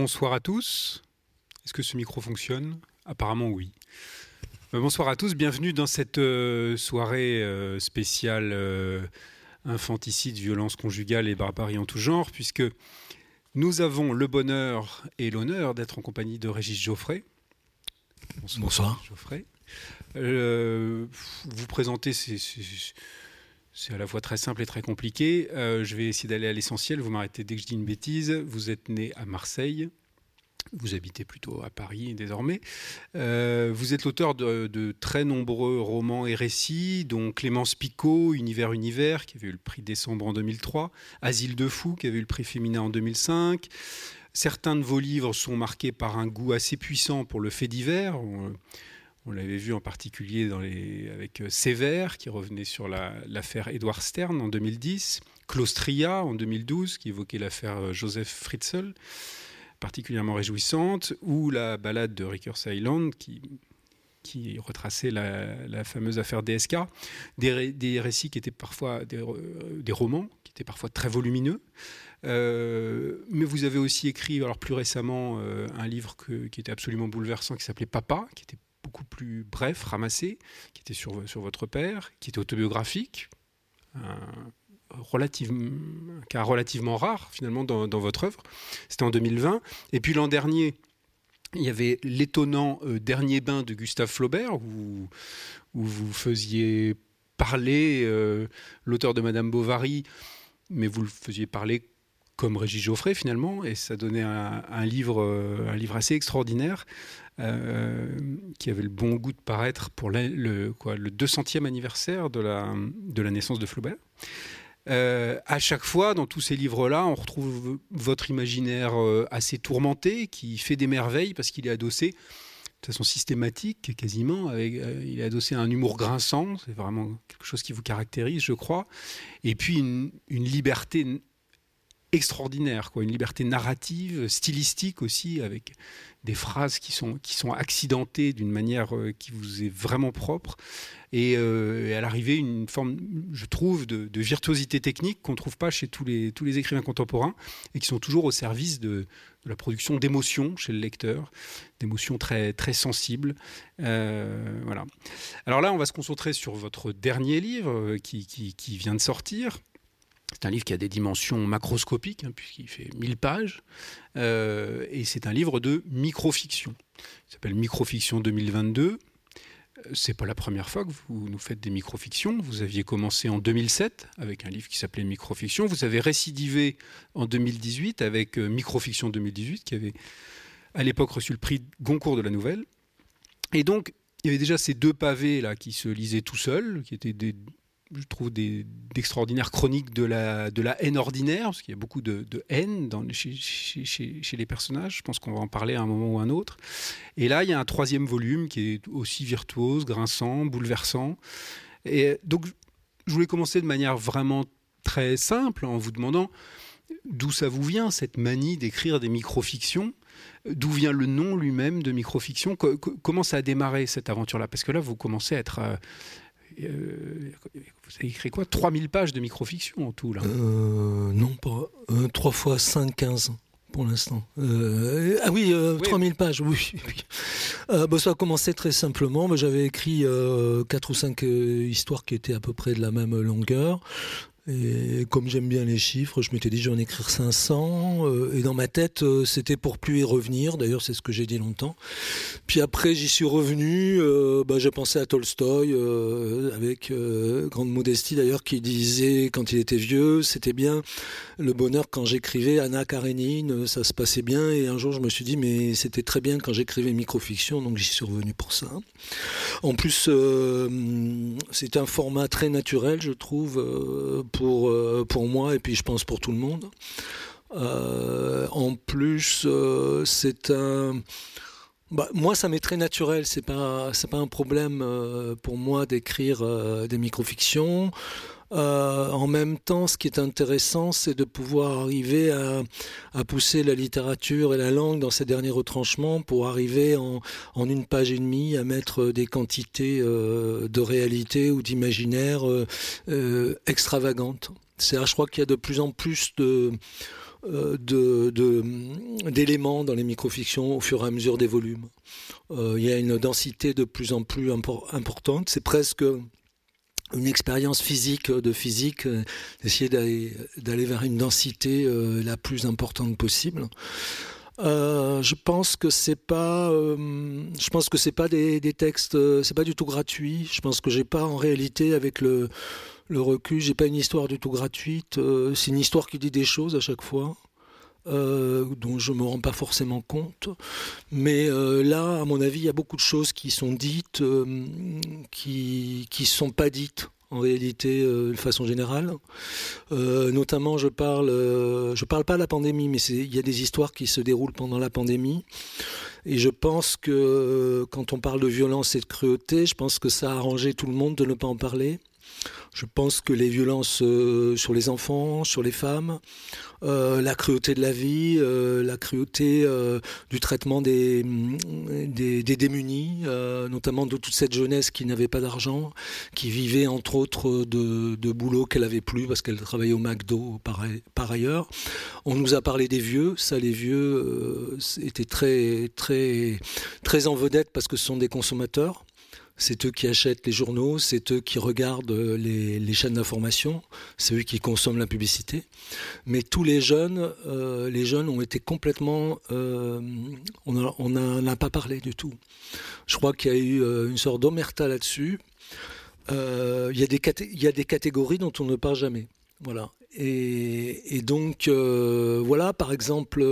Bonsoir à tous. Est-ce que ce micro fonctionne? Apparemment oui. Euh, bonsoir à tous, bienvenue dans cette euh, soirée euh, spéciale infanticide, violence conjugale et barbarie en tout genre, puisque nous avons le bonheur et l'honneur d'être en compagnie de Régis Geoffrey. Bonsoir. Bonsoir. Geoffrey. vous présenter, c'est à la fois très simple et très compliqué. je vais essayer d'aller à l'essentiel. Vous m'arrêtez dès que je dis une bêtise. Vous êtes né à Marseille. Vous habitez plutôt à Paris désormais. Euh, vous êtes l'auteur de, très nombreux romans et récits, dont Clémence Picot, Univers Univers, qui avait eu le prix Décembre en 2003, Asile de fou, qui avait eu le prix Féminin en 2005. Certains de vos livres sont marqués par un goût assez puissant pour le fait divers. L'avait vu en particulier avec Sévère, qui revenait sur l'affaire Edouard Stern en 2010, Claustria en 2012, qui évoquait l'affaire Joseph Fritzl particulièrement réjouissante, ou la balade de Rickers Island qui, retraçait la, fameuse affaire DSK, des, récits qui étaient parfois des, des, romans, qui étaient parfois très volumineux. Euh, mais vous avez aussi écrit, alors plus récemment, euh, un livre qui était absolument bouleversant, qui s'appelait Papa, qui était beaucoup plus bref, ramassé, qui était sur, sur votre père, qui était autobiographique, un, cas relativement rare finalement dans, votre œuvre. C'était en 2020. Et puis l'an dernier, il y avait l'étonnant euh, Dernier bain de Gustave Flaubert, où, où vous faisiez parler euh, l'auteur de Madame Bovary, mais vous le faisiez parler comme Régis Geoffrey finalement, et ça donnait un, livre, euh, un livre assez extraordinaire qui avait le bon goût de paraître pour le, quoi, le 200e anniversaire de la, de la naissance de Flaubert. Euh, à chaque fois, dans tous ces livres-là, on retrouve votre imaginaire euh, assez tourmenté, qui fait des merveilles parce qu'il est adossé de façon systématique, quasiment. Euh, il est adossé à un humour grinçant, c'est vraiment quelque chose qui vous caractérise, je crois. Et puis une liberté extraordinaire, quoi, une liberté narrative, stylistique aussi, avec des phrases qui sont, qui sont accidentées d'une manière euh, qui vous est vraiment propre. Et, euh, à l'arrivée, une forme, je trouve, de, virtuosité technique qu'on ne trouve pas chez tous les, tous les écrivains contemporains et qui sont toujours au service de, la production d'émotions chez le lecteur, d'émotions très, très sensibles. Euh, voilà. Alors là, on va se concentrer sur votre dernier livre qui, qui vient de sortir, c'est un livre qui a des dimensions macroscopiques, hein, puisqu'il fait 1000 pages, euh, et c'est un livre de microfiction. Il s'appelle Microfiction 2022. C'est pas la première fois que vous nous faites des microfictions. Vous aviez commencé en 2007 avec un livre qui s'appelait Microfiction. Vous avez récidivé en 2018 avec euh, Microfiction 2018, qui avait à l'époque reçu le prix Goncourt de la Nouvelle. Et donc, il y avait déjà ces deux pavés là qui se lisaient tout seuls, qui étaient des, je trouve d'extraordinaires chroniques de la, de la haine ordinaire, parce qu'il y a beaucoup de, haine chez, les personnages. Je pense qu'on va en parler à un moment ou à un autre. Et là, il y a un troisième volume qui est aussi virtuose, grinçant, bouleversant. Et donc, je voulais commencer de manière vraiment très simple en vous demandant d'où ça vous vient, cette manie d'écrire des microfictions D'où vient le nom lui-même de microfiction? Comment ça a démarré cette aventure-là? Parce que là, vous commencez à être... Euh, euh, vous avez écrit quoi? 3000 pages de microfiction en tout là euh, Non, pas. 3 euh, fois 5, 15 pour l'instant. ah oui, 3000 pages, oui. Bah, ça a commencé très simplement. J'avais écrit 4 ou 5 histoires qui étaient à peu près de la même longueur. Et comme j'aime bien les chiffres, je m'étais dit je vais en écrire 500. Euh, et dans ma tête, euh, c'était pour plus y revenir. D'ailleurs, c'est ce que j'ai dit longtemps. Puis après, j'y suis revenu. Euh, bah, j'ai pensé à Tolstoï, avec grande modestie d'ailleurs, qui disait quand il était vieux, c'était bien le bonheur quand j'écrivais Anna Karenine, ça se passait bien. Et un jour, je me suis dit, mais c'était très bien quand j'écrivais microfiction, donc j'y suis revenu pour ça. En plus, c'est un format très naturel, je trouve euh, pour moi et puis je pense pour tout le monde. Euh, en plus, euh, c'est un... Bah, moi, ça m'est très naturel. C'est pas, c'est pas un problème pour moi d'écrire des microfictions. Euh, en même temps, ce qui est intéressant, c'est de pouvoir arriver à, pousser la littérature et la langue dans ses derniers retranchements pour arriver en, une page et demie à mettre des quantités euh, de réalité ou d'imaginaire euh, extravagantes. C'est, je crois qu'il y a de plus en plus d'éléments dans les microfictions au fur et à mesure des volumes. il y a une densité de plus en plus importante. C'est presque une expérience physique de physique, d'essayer d'aller vers une densité la plus importante possible. Euh, je pense que c'est pas, euh, je pense que c'est pas des, des textes, euh, c'est pas du tout gratuit. Je pense que j'ai pas en réalité avec le, le recul, j'ai pas une histoire du tout gratuite. c'est une histoire qui dit des choses à chaque fois. Dont je me rends pas forcément compte, mais là, à mon avis, il y a beaucoup de choses qui sont dites, qui qui sont pas dites en réalité euh, de façon générale. Euh, notamment, je parle, euh, parle pas de la pandémie, mais il y a des histoires qui se déroulent pendant la pandémie. Et je pense que quand on parle de violence et de cruauté, je pense que ça a arrangé tout le monde de ne pas en parler. Je pense que les violences euh, sur les enfants, sur les femmes, euh, la cruauté de la vie, euh, la cruauté du traitement des, des, démunis, notamment de toute cette jeunesse qui n'avait pas d'argent, qui vivait entre autres de, de boulot qu'elle avait plus parce qu'elle travaillait au McDo par, ailleurs. On nous a parlé des vieux, ça les vieux étaient très en vedette parce que ce sont des consommateurs c'est eux qui achètent les journaux, c'est eux qui regardent euh, les, chaînes d'information, c'est eux qui consomment la publicité. Mais tous les jeunes, euh, les jeunes ont été complètement, euh, on n'en a, pas parlé du tout. Je crois qu'il y a eu une sorte d'omerta là-dessus. il, y a des y a des catégories dont on ne parle jamais. Voilà. Et donc, voilà, par exemple,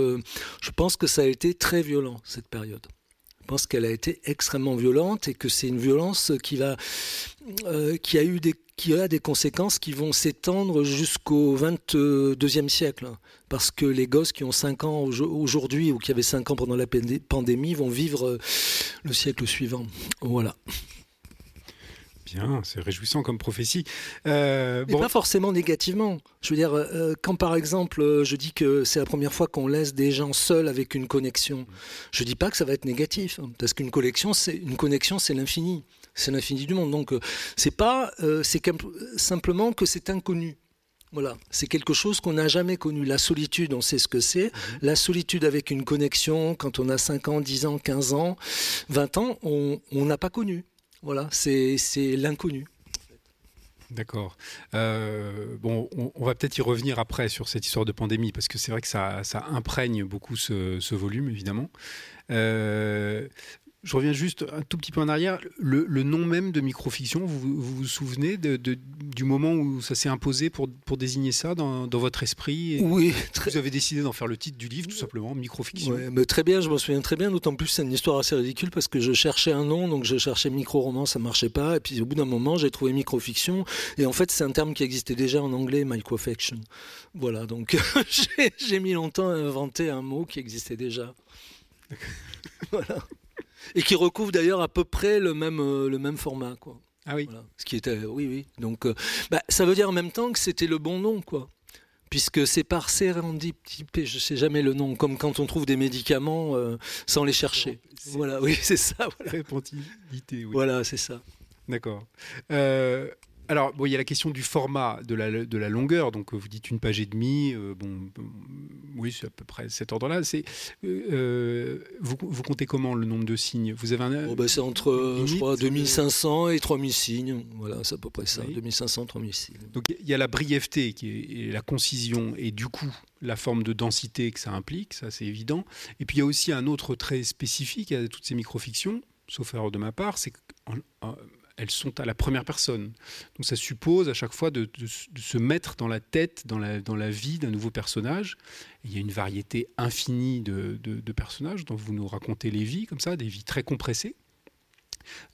je pense que ça a été très violent, cette période. Je pense qu'elle a été extrêmement violente et que c'est une violence qui va, euh, qui a eu des qui a des conséquences qui vont s'étendre jusqu'au 22e siècle. Parce que les gosses qui ont 5 ans aujourd'hui ou qui avaient 5 ans pendant la pandémie vont vivre euh, le siècle suivant. Voilà. Bien, c'est réjouissant comme prophétie. Euh, bon... pas forcément négativement. Je veux dire, euh, quand par exemple, euh, je dis que c'est la première fois qu'on laisse des gens seuls avec une connexion, je dis pas que ça va être négatif, hein, parce qu'une connexion, c'est une connexion, c'est l'infini, c'est l'infini du monde. Donc, c'est pas, c'est simplement que c'est inconnu. Voilà, c'est quelque chose qu'on n'a jamais connu. La solitude, on sait ce que c'est. Mhm. La solitude avec une connexion, quand on a 5 ans, 10 ans, 15 ans, 20 ans, on n'a pas connu. Voilà, c'est l'inconnu. D'accord. Euh, bon, on, va peut-être y revenir après sur cette histoire de pandémie, parce que c'est vrai que ça, imprègne beaucoup ce, volume, évidemment. Euh, je reviens juste un tout petit peu en arrière. Le, nom même de microfiction, vous vous, souvenez de, du moment où ça s'est imposé pour, pour désigner ça dans, votre esprit Oui. Vous avez décidé d'en faire le titre du livre, tout simplement, microfiction. mais très bien, je m'en souviens très bien. D'autant plus, c'est une histoire assez ridicule parce que je cherchais un nom, donc je cherchais micro-roman, ça marchait pas. Et puis au bout d'un moment, j'ai trouvé microfiction. Et en fait, c'est un terme qui existait déjà en anglais, microfiction. Voilà, donc j'ai mis longtemps à inventer un mot qui existait déjà. voilà et qui recouvre d'ailleurs à peu près le même, euh, le même format. Quoi. Ah oui. Ce qui était, oui, oui. Donc, euh, bah, ça veut dire en même temps que c'était le bon nom, quoi. Puisque c'est par sérendipité, je sais jamais le nom, comme quand on trouve des médicaments euh, sans les chercher. Voilà, oui, c'est ça. Voilà, oui. Voilà, c'est ça. D'accord. Alors, bon, il y a la question du format, de la, de la longueur. Donc, vous dites une page et demie. Euh, bon, oui, c'est à peu près cet ordre-là. C'est, euh, vous, vous, comptez comment le nombre de signes? Vous avez un. Oh, bah, c'est entre, je crois, 2500 et 3000 signes. Voilà, c'est à peu près ça. 2500, 3000 signes. Donc, il y a la brièveté qui est, la concision et du coup la forme de densité que ça implique, ça c'est évident. Et puis il y a aussi un autre trait spécifique à toutes ces microfictions, sauf erreur de ma part, c'est que elles sont à la première personne. Donc ça suppose à chaque fois de, se mettre dans la tête, dans la, vie d'un nouveau personnage. il y a une variété infinie de, personnages dont vous nous racontez les vies, comme ça, des vies très compressées.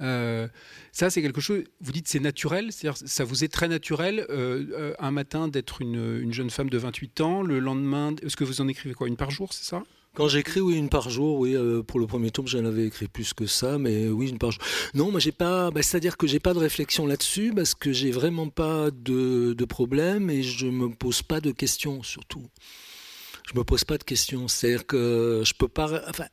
Euh, ça, c'est quelque chose, vous dites c'est naturel, c'est-à-dire ça vous est très naturel euh, euh, un matin d'être une, une, jeune femme de 28 ans, le lendemain, est-ce que vous en écrivez quoi, une par jour, c'est ça? Quand j'écris, oui, une par jour, oui. Euh, pour le premier tome, j'en avais écrit plus que ça, mais oui, une par jour. Non, moi, j'ai pas. Bah, c'est-à-dire que j'ai pas de réflexion là-dessus parce que j'ai vraiment pas de, de, problème et je me pose pas de questions, surtout. Je me pose pas de questions. C'est-à-dire que je peux pas. Enfin,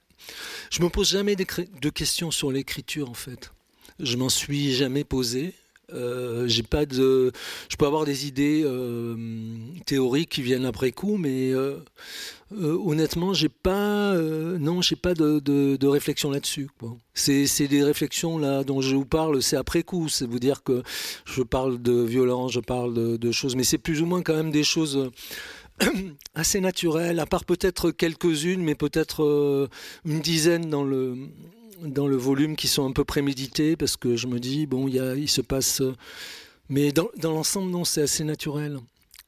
je me pose jamais de questions sur l'écriture, en fait. Je m'en suis jamais posé. Euh, j'ai pas de, je peux avoir des idées euh, théoriques qui viennent après coup, mais euh, honnêtement, j'ai pas non, j'ai pas de, de, réflexion là-dessus. C'est des réflexions là dont je vous parle, c'est après coup. C'est vous dire que je parle de violence, je parle de, choses, mais c'est plus ou moins quand même des choses assez naturelles, à part peut-être quelques-unes, mais peut-être une dizaine dans le dans le volume qui sont un peu prémédités parce que je me dis bon, il, se passe. Mais dans, l'ensemble, non, c'est assez naturel.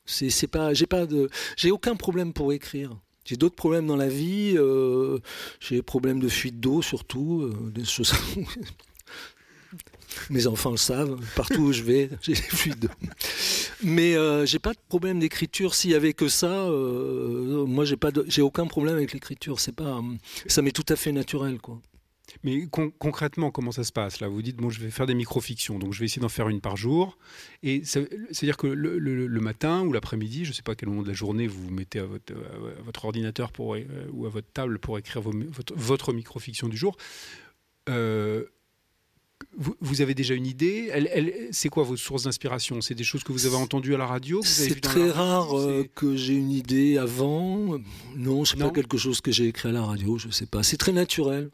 C'est pas, j'ai pas j'ai aucun problème pour écrire. J'ai d'autres problèmes dans la vie. Euh, j'ai des problèmes de fuite d'eau surtout, euh. Mes enfants le savent. Partout où je vais, j'ai des fuites d'eau. Mais euh, j'ai pas de problème d'écriture. S'il y avait que ça, euh, moi j'ai pas, j'ai aucun problème avec l'écriture. C'est pas, ça m'est tout à fait naturel, quoi. Mais concrètement, comment ça se passe? Là Vous dites, bon, je vais faire des micro-fictions, donc je vais essayer d'en faire une par jour. Et c'est-à-dire que le, matin ou l'après-midi, je ne sais pas quel moment de la journée vous vous mettez à votre, votre ordinateur pour, euh, ou à votre table pour écrire votre, votre micro-fiction du jour. Euh, vous, avez déjà une idée? Elle, C'est quoi vos sources d'inspiration? C'est des choses que vous avez entendues à la radio C'est très rare euh, que j'ai une idée avant. Non, c'est pas quelque chose que j'ai écrit à la radio, je ne sais pas. C'est très naturel.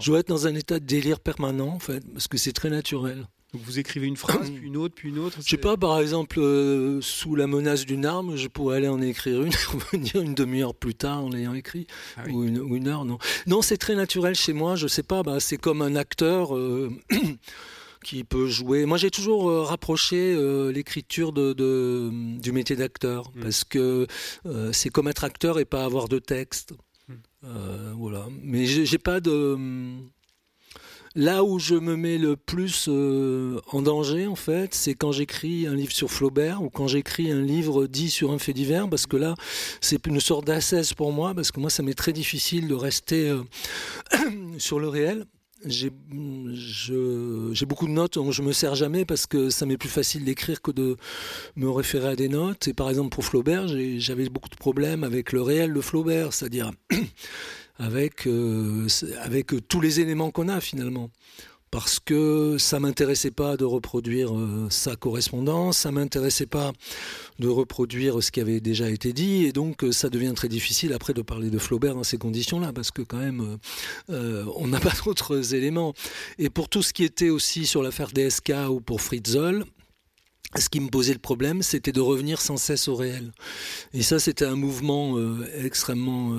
Je dois être dans un état de délire permanent, en fait, parce que c'est très naturel. Donc vous écrivez une phrase, puis une autre, puis une autre Je sais pas, par exemple, euh, sous la menace d'une arme, je pourrais aller en écrire une revenir une demi-heure plus tard en l'ayant écrit, ah ou, une, heure, non. Non, c'est très naturel chez moi, je sais pas, bah, c'est comme un acteur... Euh, qui peut jouer. Moi, j'ai toujours euh, rapproché l'écriture de, du métier d'acteur, hmm. parce que c'est comme être acteur et pas avoir de texte. Euh, voilà. Mais j'ai pas de. Là où je me mets le plus euh, en danger, en fait, c'est quand j'écris un livre sur Flaubert ou quand j'écris un livre dit sur un fait divers, parce que là, c'est une sorte d'assesse pour moi, parce que moi, ça m'est très difficile de rester euh, sur le réel j'ai beaucoup de notes dont je me sers jamais parce que ça m'est plus facile d'écrire que de me référer à des notes. Et par exemple pour Flaubert, j'avais beaucoup de problèmes avec le réel de Flaubert, c'est-à-dire avec, euh, avec tous les éléments qu'on a finalement parce que ça m'intéressait pas de reproduire euh, sa correspondance, ça m'intéressait pas de reproduire ce qui avait déjà été dit, et donc euh, ça devient très difficile après de parler de Flaubert dans ces conditions-là, parce que quand même, euh, on n'a pas d'autres éléments. Et pour tout ce qui était aussi sur l'affaire DSK ou pour Fritzl, ce qui me posait le problème, c'était de revenir sans cesse au réel. Et ça, c'était un mouvement extrêmement,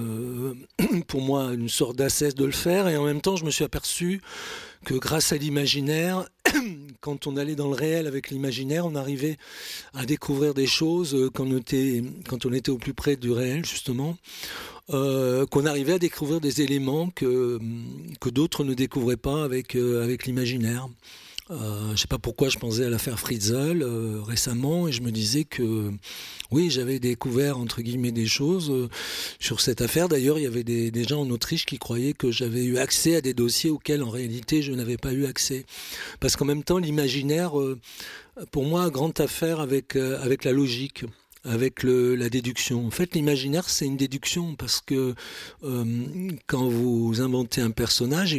pour moi, une sorte d'assesse de le faire. Et en même temps, je me suis aperçu que grâce à l'imaginaire, quand on allait dans le réel avec l'imaginaire, on arrivait à découvrir des choses euh, quand on était, au plus près du réel, justement, euh, qu'on arrivait à découvrir des éléments que, d'autres ne découvraient pas avec, euh, avec l'imaginaire. Euh, je ne sais pas pourquoi je pensais à l'affaire Fritzl euh, récemment et je me disais que oui, j'avais découvert entre guillemets des choses euh, sur cette affaire. D'ailleurs, il y avait des, gens en Autriche qui croyaient que j'avais eu accès à des dossiers auxquels en réalité je n'avais pas eu accès. Parce qu'en même temps, l'imaginaire, pour moi, a grande affaire avec, avec la logique avec la déduction. En fait, l'imaginaire, c'est une déduction parce que euh, quand vous inventez un personnage,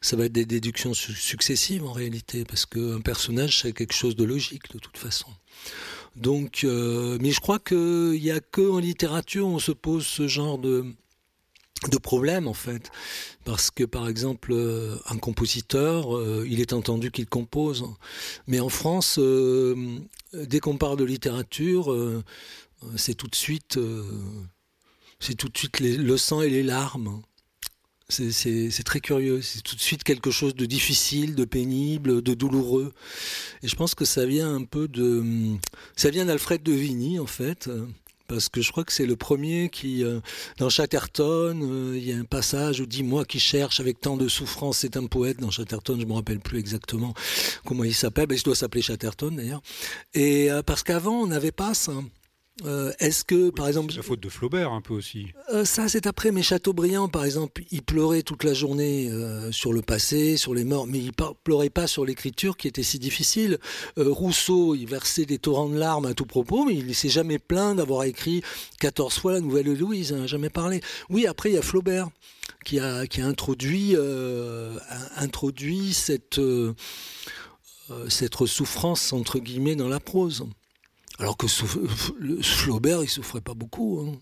ça va être des déductions successives en réalité, parce qu'un personnage, c'est quelque chose de logique de toute façon. Donc, euh, mais je crois qu'il n'y a que en littérature on se pose ce genre de, de problèmes en fait parce que par exemple euh, un compositeur il est entendu qu'il compose mais en France dès qu'on parle de littérature c'est tout de suite tout de suite le sang et les larmes. C'est très curieux, c'est tout de suite quelque chose de difficile, de pénible, de douloureux. Et je pense que ça vient un peu de... Ça vient d'Alfred de Vigny, en fait, parce que je crois que c'est le premier qui, euh, dans Chatterton, euh, il y a un passage où dit moi qui cherche avec tant de souffrance, c'est un poète dans Chatterton, je me rappelle plus exactement comment il s'appelle, mais il doit s'appeler Chatterton d'ailleurs. Et euh, parce qu'avant on n'avait pas ça. Euh, est-ce que, par exemple... La faute de Flaubert, un peu aussi. Euh, ça, c'est après. Mais Chateaubriand, par exemple, il pleurait toute la journée euh, sur le passé, sur les morts, mais il pleurait pas sur l'écriture qui était si difficile. Rousseau, il versait des torrents de larmes à tout propos, mais il ne s'est jamais plaint d'avoir écrit 14 fois la Nouvelle Louise, il n'a jamais parlé. Oui, après, il y a Flaubert qui a, qui a introduit, introduit cette, cette souffrance, entre guillemets, dans la prose. Alors que Flaubert, il souffrait pas beaucoup. Hein.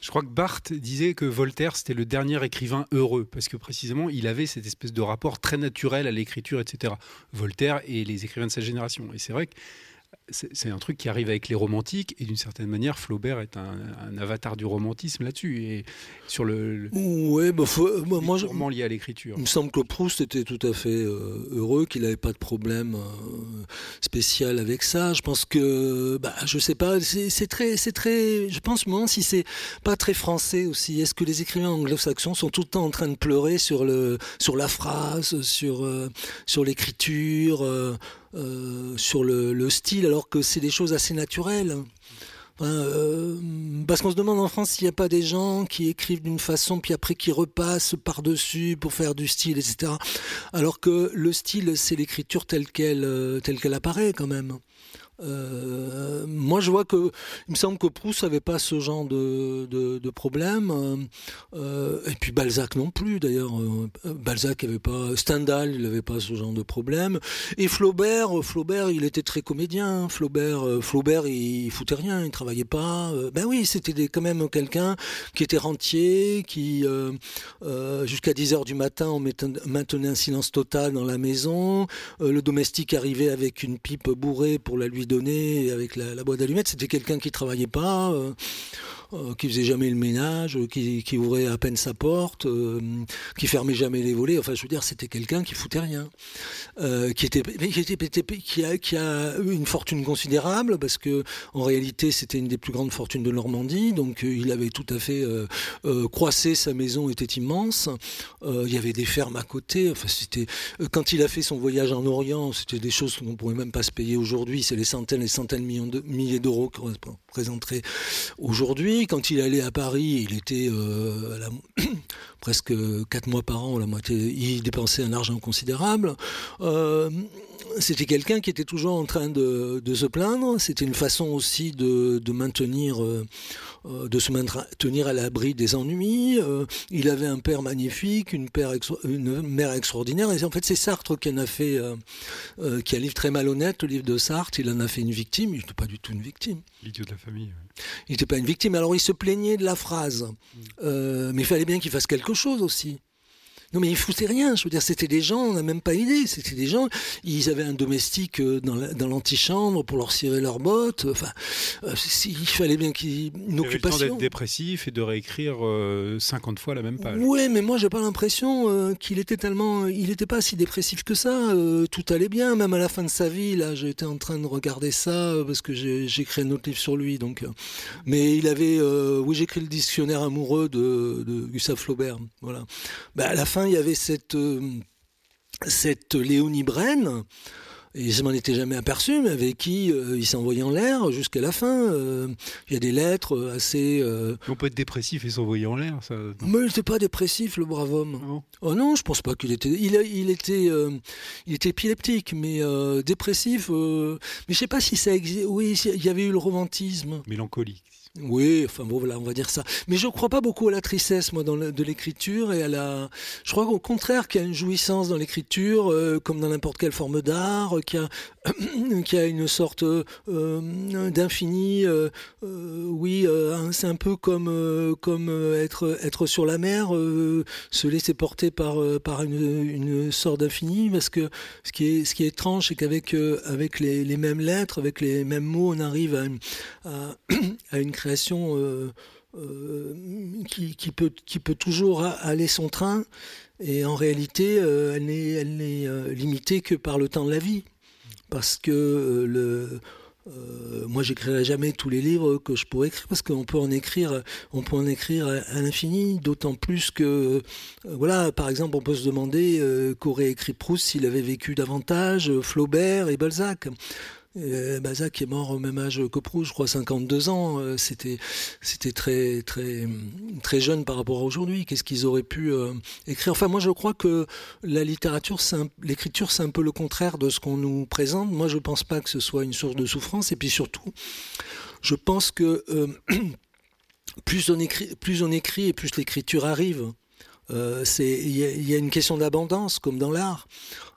Je crois que Barthes disait que Voltaire, c'était le dernier écrivain heureux, parce que précisément, il avait cette espèce de rapport très naturel à l'écriture, etc. Voltaire et les écrivains de sa génération. Et c'est vrai c'est un truc qui arrive avec les romantiques et d'une certaine manière Flaubert est un, avatar du romantisme là-dessus et sur le, ouais bah, bah moi je, lié à l'écriture. Il me semble que Proust était tout à fait euh, heureux qu'il n'avait pas de problème euh, spécial avec ça. Je pense que bah, je sais pas c'est très c'est très je pense moi si c'est pas très français aussi. Est-ce que les écrivains anglo-saxons sont tout le temps en train de pleurer sur le sur la phrase sur euh, sur l'écriture euh, sur le, style, alors que c'est des choses assez naturelles. Euh, parce qu'on se demande en France s'il n'y a pas des gens qui écrivent d'une façon, puis après qui repassent par-dessus pour faire du style, etc. Alors que le style, c'est l'écriture telle qu'elle euh, telle qu'elle apparaît quand même. Euh, moi, je vois que il me semble que Proust n'avait pas ce genre de, de, problème. Euh, et puis Balzac non plus, d'ailleurs. Euh, Balzac avait pas, Stendhal, il n'avait pas ce genre de problème. Et Flaubert, Flaubert, il était très comédien. Flaubert, Flaubert, il, foutait rien, il travaillait pas. ben oui, c'était quand même quelqu'un qui était rentier, qui jusqu'à 10 heures du matin, on maintenait un silence total dans la maison. le domestique arrivait avec une pipe bourrée pour la lui donné avec la, boîte d'allumettes. C'était quelqu'un qui travaillait pas, euh, euh, qui faisait jamais le ménage, qui, qui, ouvrait à peine sa porte, euh, qui fermait jamais les volets. Enfin, je veux dire, c'était quelqu'un qui foutait rien, euh, qui était, qui, était, qui, a, eu une fortune considérable parce que en réalité, c'était une des plus grandes fortunes de Normandie. Donc, il avait tout à fait croissé. Sa maison était immense. il y avait des fermes à côté. Enfin, c'était quand il a fait son voyage en Orient, c'était des choses qu'on pourrait même pas se payer aujourd'hui. C'est les centaines et centaines de millions de milliers d'euros qu'on présenterait aujourd'hui quand il allait à Paris, il était euh, presque quatre mois par an, la il dépensait un argent considérable. Euh, c'était quelqu'un qui était toujours en train de, se plaindre. C'était une façon aussi de, maintenir, euh, euh, de se maintenir à l'abri des ennuis. Euh, il avait un père magnifique, une, père une mère extraordinaire. Et en fait, c'est Sartre qui en a fait, qui a un livre très malhonnête, le livre de Sartre. Il en a fait une victime. Il n'était pas du tout une victime. L'idiot de la famille. Il n'était pas une victime. Alors, il se plaignait de la phrase, mais il fallait bien qu'il fasse quelque chose aussi. Non, mais ils foutaient rien. Je veux dire, c'était des gens, on n'a même pas idée. C'était des gens, ils avaient un domestique euh, dans l'antichambre pour leur cirer leurs bottes. Enfin, euh, il fallait bien qu'ils une occupation. d'être dépressif et de réécrire 50 euh, fois la même page. Oui, mais moi, j'ai pas l'impression qu'il était tellement. Il n'était pas si dépressif que ça. tout allait bien, même à la fin de sa vie. Là, j'étais en train de regarder ça parce que j'ai écrit un autre livre sur lui. Donc, mais il avait. oui, j'ai écrit le dictionnaire amoureux de, de Gustave Flaubert. Voilà. Ben, à la fin, il y avait cette, euh, cette Léonie Brenne, et je m'en étais jamais aperçu, mais avec qui euh, il s'envoyait en l'air jusqu'à la fin. Euh, il y a des lettres assez. On peut être dépressif et s'envoyer en l'air, ça. Mais il n'était pas dépressif, le brave homme. Oh non, je pense pas qu'il était. Il, il était, il était épileptique, mais dépressif. mais je sais pas si ça existe. Oui, il y avait eu le romantisme. Mélancolique. Oui, enfin bon, voilà, on va dire ça. Mais je ne crois pas beaucoup à la tristesse, moi, de l'écriture et à la. Je crois au contraire qu'il y a une jouissance dans l'écriture, euh, comme dans n'importe quelle forme d'art, qu'il y a, qu'il y a une sorte euh, d'infini. Euh, oui, c'est un peu comme comme être être sur la mer, se laisser porter par par une, une sorte d'infini, parce que ce qui est ce qui est étrange, c'est qu'avec avec les, les, mêmes lettres, avec les mêmes mots, on arrive à, à, à une création euh, euh, qui, peut, toujours aller son train, et en réalité, euh, elle n'est limitée que par le temps de la vie. Parce que moi, j'écrirai jamais tous les livres que je pourrais écrire parce qu'on peut en écrire, on peut en écrire à, l'infini. D'autant plus que, voilà, par exemple, on peut se demander qu'aurait écrit Proust s'il avait vécu davantage, Flaubert et Balzac. Euh, Balzac est mort au même âge que Proust, je crois 52 ans. Euh, c'était très très jeune par rapport à aujourd'hui. Qu'est-ce qu'ils auraient pu euh, écrire? Enfin, moi, je crois que la littérature, l'écriture, c'est un peu le contraire de ce qu'on nous présente. Moi, je pense pas que ce soit une source de souffrance. Et puis surtout, je pense que plus on écrit, plus on écrit et plus l'écriture arrive. Euh, il y, a une question d'abondance, comme dans l'art.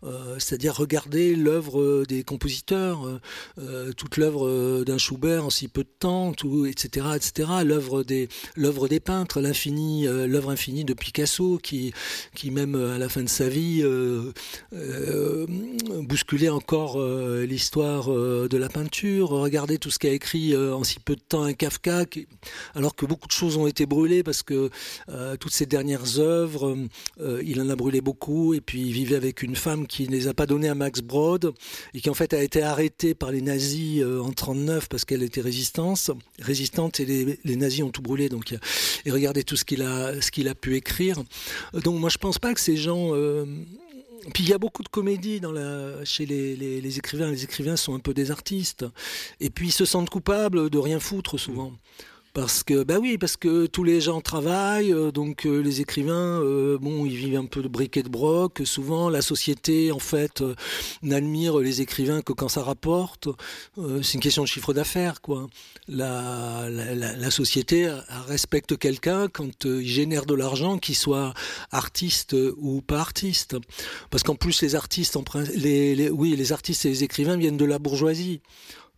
Euh, c'est-à-dire regarder l'œuvre des compositeurs, euh, toute l'œuvre d'un Schubert en si peu de temps, etc., etc. L'œuvre des, l'œuvre des peintres, l'infini, l'œuvre infinie de Picasso, qui, qui même à la fin de sa vie bousculait encore l'histoire de la peinture. Regarder tout ce qu'a écrit en si peu de temps un Kafka, alors que beaucoup de choses ont été brûlées parce que toutes ces dernières œuvres, il en a brûlé beaucoup, et puis il vivait avec une femme qui ne les a pas donnés à Max Brod et qui en fait a été arrêtée par les nazis euh, en 39 parce qu'elle était résistante, résistante et les, nazis ont tout brûlé. Donc et regardez tout ce qu'il a, ce qu'il a pu écrire. Donc moi je pense pas que ces gens euh, puis il y a beaucoup de comédie dans la, chez les, les, écrivains. Les écrivains sont un peu des artistes. Et puis ils se sentent coupables de rien foutre souvent. Parce que, bah oui, parce que tous les gens travaillent, euh, donc euh, les écrivains, euh, bon, ils vivent un peu de briquet de broc. Souvent, la société, en fait, n'admire les écrivains que quand ça rapporte. c'est une question de chiffre d'affaires, quoi. La, société respecte quelqu'un quand il génère de l'argent, qu'il soit artiste ou pas artiste. Parce qu'en plus, les artistes, en, oui, les artistes et les écrivains viennent de la bourgeoisie.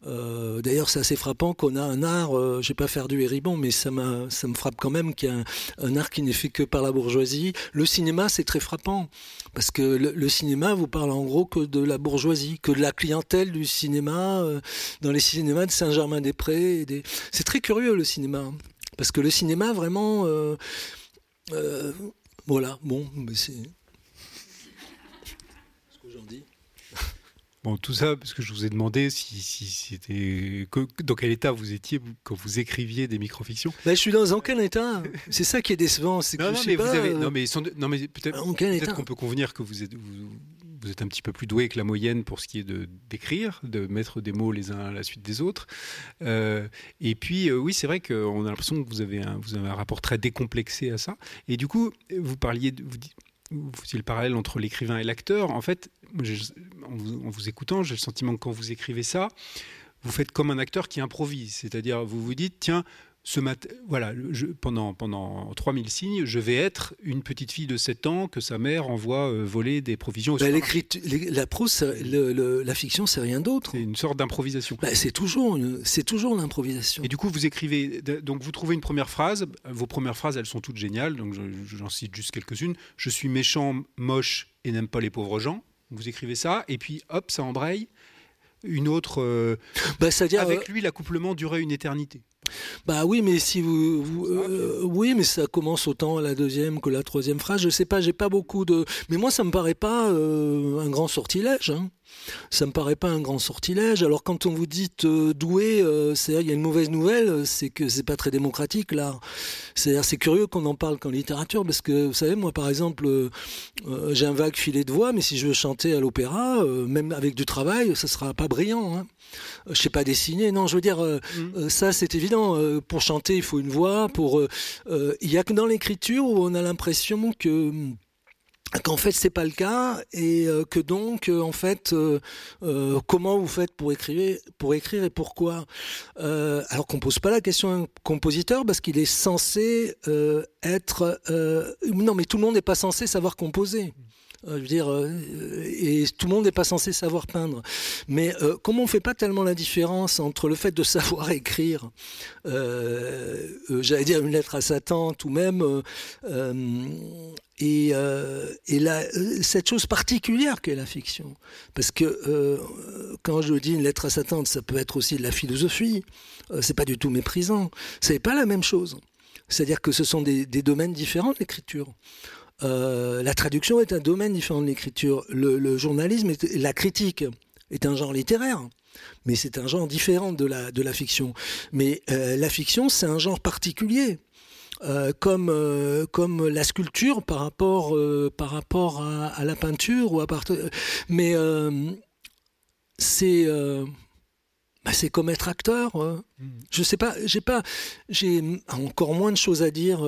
Euh, d'ailleurs, c'est assez frappant qu'on a un art, euh, je vais pas faire du héribon, mais ça, ça me frappe quand même qu'il y a un, art qui n'est fait que par la bourgeoisie. Le cinéma, c'est très frappant, parce que le, cinéma vous parle en gros que de la bourgeoisie, que de la clientèle du cinéma, euh, dans les cinémas de Saint-Germain-des-Prés. Des... C'est très curieux le cinéma, parce que le cinéma, vraiment... voilà, bon, c'est... Bon, tout ça, parce que je vous ai demandé si, c'était. Dans quel état vous étiez quand vous écriviez des microfictions ben, Je suis dans aucun état. C'est ça qui est décevant. non, non, mais non, mais, non, mais peut-être peut qu'on peut convenir que vous êtes, vous, êtes un petit peu plus doué que la moyenne pour ce qui est d'écrire, de, mettre des mots les uns à la suite des autres. Euh, et puis, euh, oui, c'est vrai qu'on a l'impression que vous avez, un, vous avez un rapport très décomplexé à ça. Et du coup, vous parliez. De, vous, vous faisiez le parallèle entre l'écrivain et l'acteur? En fait, en vous, écoutant, j'ai le sentiment que quand vous écrivez ça, vous faites comme un acteur qui improvise. C'est-à-dire, vous vous dites, tiens, ce matin, voilà, pendant, pendant 3000 signes, je vais être une petite fille de 7 ans que sa mère envoie euh, voler des provisions. Bah, la prose, la fiction, c'est rien d'autre. C'est une sorte d'improvisation. Bah, c'est toujours, c'est toujours l'improvisation. Et du coup, vous écrivez, donc vous trouvez une première phrase. Vos premières phrases, elles sont toutes géniales. Donc j'en cite juste quelques-unes. Je suis méchant, moche et n'aime pas les pauvres gens vous écrivez ça, et puis hop, ça embraye. Une autre. Euh, bah, avec euh, lui, l'accouplement durait une éternité. Bah oui, mais si vous, euh, oui, mais ça commence autant la deuxième que la troisième phrase. Je sais pas, j'ai pas beaucoup de. Mais moi, ça me paraît pas un grand sortilège. Hein. Ça me paraît pas un grand sortilège. Alors quand on vous dit euh, doué, euh, c'est il y a une mauvaise nouvelle, c'est que c'est pas très démocratique là. C'est c'est curieux qu'on en parle qu'en littérature parce que vous savez moi par exemple euh, j'ai un vague filet de voix, mais si je veux chanter à l'opéra, même avec du travail, ça sera pas brillant. Hein. Je sais pas dessiner, non, je veux dire mmh. ça c'est évident. pour chanter il faut une voix. Pour il y a que dans l'écriture où on a l'impression que qu'en fait c'est pas le cas et euh, que donc euh, en fait euh, comment vous faites pour écrire pour écrire et pourquoi? Alors qu'on pose pas la question à un compositeur parce qu'il est censé être non mais tout le monde n'est pas censé savoir composer je veux dire, et tout le monde n'est pas censé savoir peindre. Mais comment on fait pas tellement la différence entre le fait de savoir écrire, j'allais dire une lettre à sa tante, ou même et, euh, cette chose particulière qu'est la fiction. Parce que euh, quand je dis une lettre à sa tante, ça peut être aussi de la philosophie. Euh, c'est pas du tout méprisant. C'est pas la même chose. C'est-à-dire que ce sont des, des domaines différents de l'écriture. Euh, la traduction est un domaine différent de l'écriture. Le, journalisme, la critique est un genre littéraire. Mais c'est un genre différent de la, de la fiction. Mais euh, la fiction, c'est un genre particulier. Euh, comme, comme la sculpture par rapport, par rapport à, la peinture. Ou à part... Mais c'est. Bah, c'est comme être acteur. Hein. Mmh. Je sais pas, j'ai pas, j'ai encore moins de choses à dire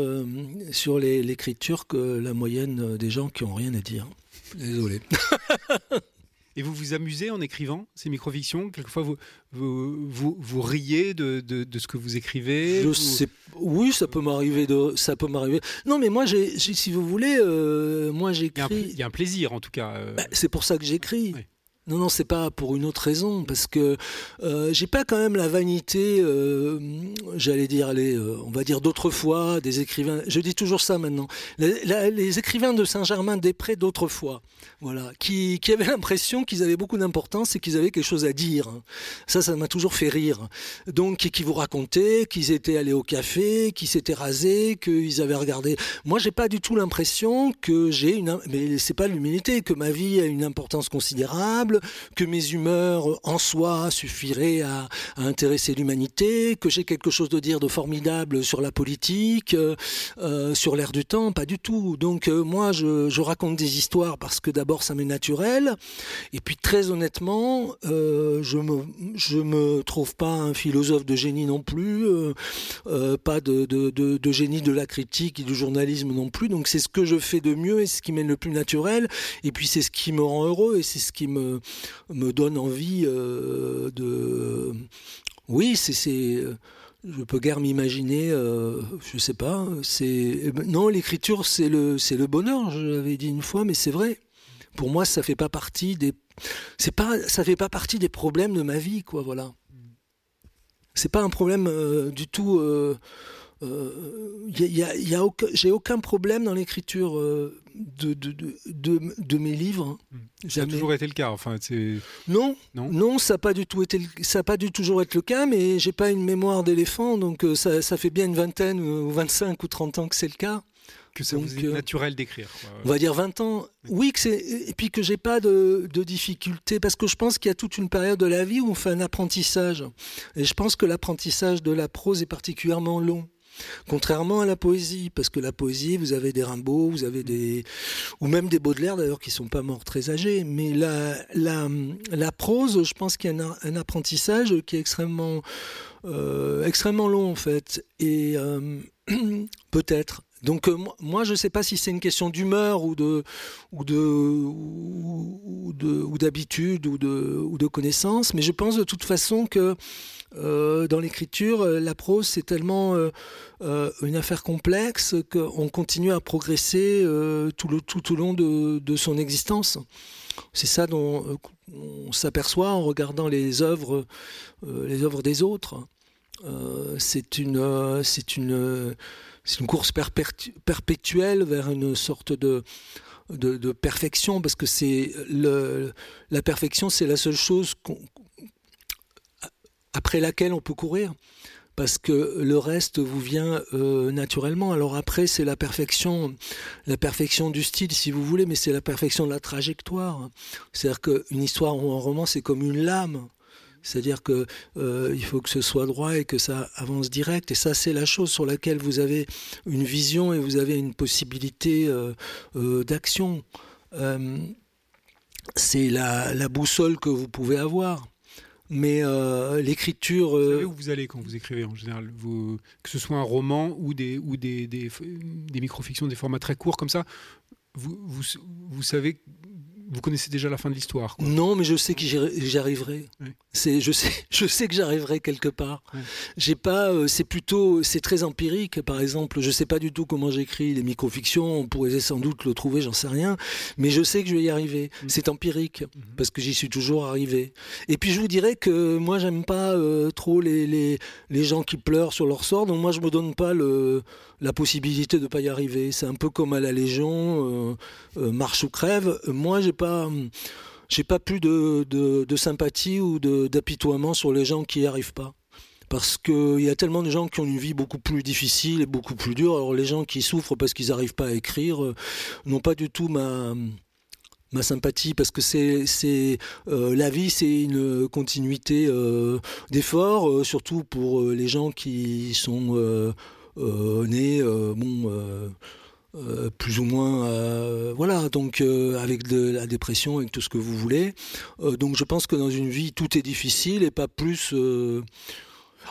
sur l'écriture que la moyenne des gens qui ont rien à dire. Désolé. Et vous vous amusez en écrivant ces microfictions? Quelquefois, vous, vous, vous, riez de, de, ce que vous écrivez Je sais, Oui, ça peut m'arriver. De, ça peut m'arriver. Non, mais moi, si vous voulez, euh, moi j'écris. Il y, a un plaisir, en tout cas. Euh. Bah, c'est pour ça que j'écris. Non, non, c'est pas pour une autre raison, parce que euh, j'ai pas quand même la vanité, euh, j'allais dire, les, euh, on va dire d'autrefois, des écrivains. Je dis toujours ça maintenant. Les, écrivains de Saint-Germain-des-Prés d'autrefois, voilà, qui, qui avaient l'impression qu'ils avaient beaucoup d'importance et qu'ils avaient quelque chose à dire. Ça, ça m'a toujours fait rire. Donc, qui vous racontaient qu'ils étaient allés au café, qu'ils s'étaient rasés, qu'ils avaient regardé. Moi, j'ai pas du tout l'impression que j'ai une, mais c'est pas l'humilité, que ma vie a une importance considérable que mes humeurs en soi suffiraient à, intéresser l'humanité, que j'ai quelque chose de dire de formidable sur la politique, euh, euh, sur l'air du temps, pas du tout. Donc euh, moi, je, raconte des histoires parce que d'abord ça m'est naturel, et puis très honnêtement, je me je me trouve pas un philosophe de génie non plus, pas de, génie de la critique et du journalisme non plus. Donc c'est ce que je fais de mieux et ce qui m'est le plus naturel, et puis c'est ce qui me rend heureux et c'est ce qui me me donne envie euh, de. Oui, c'est. Je peux guère m'imaginer, euh, je sais pas. C'est non, l'écriture c'est le c'est le bonheur. Je l'avais dit une fois, mais c'est vrai. Pour moi, ça fait pas partie des c'est pas ça fait pas partie des problèmes de ma vie, quoi. Voilà. C'est pas un problème euh, du tout. Euh, y a, y a j'ai aucun problème dans l'écriture euh, de, de, de, de, mes livres. Hmm. Ça a toujours été le cas. Enfin. Non, non, non, ça n'a pas du tout été, ça a pas tout toujours été le cas. Mais j'ai pas une mémoire d'éléphant, donc euh, ça, ça, fait bien une vingtaine ou 25 ou 30 ans que c'est le cas. Que ça vous est naturel d'écrire. On va dire 20 ans. Oui, que c'est et puis que j'ai pas de, de difficultés parce que je pense qu'il y a toute une période de la vie où on fait un apprentissage. Et je pense que l'apprentissage de la prose est particulièrement long. Contrairement à la poésie, parce que la poésie, vous avez des Rimbaud, vous avez des. ou même des Baudelaire d'ailleurs qui sont pas morts très âgés. Mais la, la, la prose, je pense qu'il y a un, apprentissage qui est extrêmement, euh, extrêmement long en fait. Et euh, peut-être. Donc euh, moi, je ne sais pas si c'est une question d'humeur ou de ou de ou d'habitude ou de ou de connaissance, mais je pense de toute façon que euh, dans l'écriture, euh, la prose, c'est tellement une affaire complexe qu'on continue à progresser tout, le, tout au long de, son existence. C'est ça dont on s'aperçoit en regardant les œuvres, les œuvres des autres. c'est une, c'est une, c'est une course perpétuelle vers une sorte de, de, perfection, parce que c'est la perfection, c'est la seule chose après laquelle on peut courir parce que le reste vous vient euh, naturellement. Alors après, c'est la perfection, la perfection du style, si vous voulez, mais c'est la perfection de la trajectoire. C'est-à-dire qu'une histoire ou un roman, c'est comme une lame. C'est-à-dire que euh, il faut que ce soit droit et que ça avance direct. Et ça, c'est la chose sur laquelle vous avez une vision et vous avez une possibilité euh, d'action. c'est la, la, boussole que vous pouvez avoir. Mais euh, l'écriture. Vous savez euh, où vous allez quand vous écrivez en général vous, Que ce soit un roman ou des, ou des, des, des microfictions, des formats très courts comme ça, vous, vous, vous savez vous connaissez déjà la fin de l'histoire. Non, mais je sais que j'y arriverai. C'est, je sais, je sais que j'arriverai quelque part. J'ai pas, euh, c'est plutôt, c'est très empirique. Par exemple, je sais pas du tout comment j'écris les microfictions. On pourrait sans doute le trouver, j'en sais rien. Mais je sais que je vais y arriver. Mm. C'est empirique mm-hmm. parce que j'y suis toujours arrivé. Et puis je vous dirais que moi, j'aime pas euh, trop les, les, les gens qui pleurent sur leur sort. Donc moi, je me donne pas le la possibilité de pas y arriver. C'est un peu comme à la Légion, euh, euh, marche ou crève. Moi, j'ai pas, j'ai pas plus de, de, sympathie ou d'apitoiement sur les gens qui n'y arrivent pas. Parce qu'il y a tellement de gens qui ont une vie beaucoup plus difficile et beaucoup plus dure. Alors les gens qui souffrent parce qu'ils n'arrivent pas à écrire euh, n'ont pas du tout ma, ma sympathie parce que c'est c'est la vie c'est une continuité d'efforts surtout pour les gens qui sont euh, né euh, bon euh, plus ou moins voilà donc avec de la dépression avec tout ce que vous voulez donc je pense que dans une vie tout est difficile et pas plus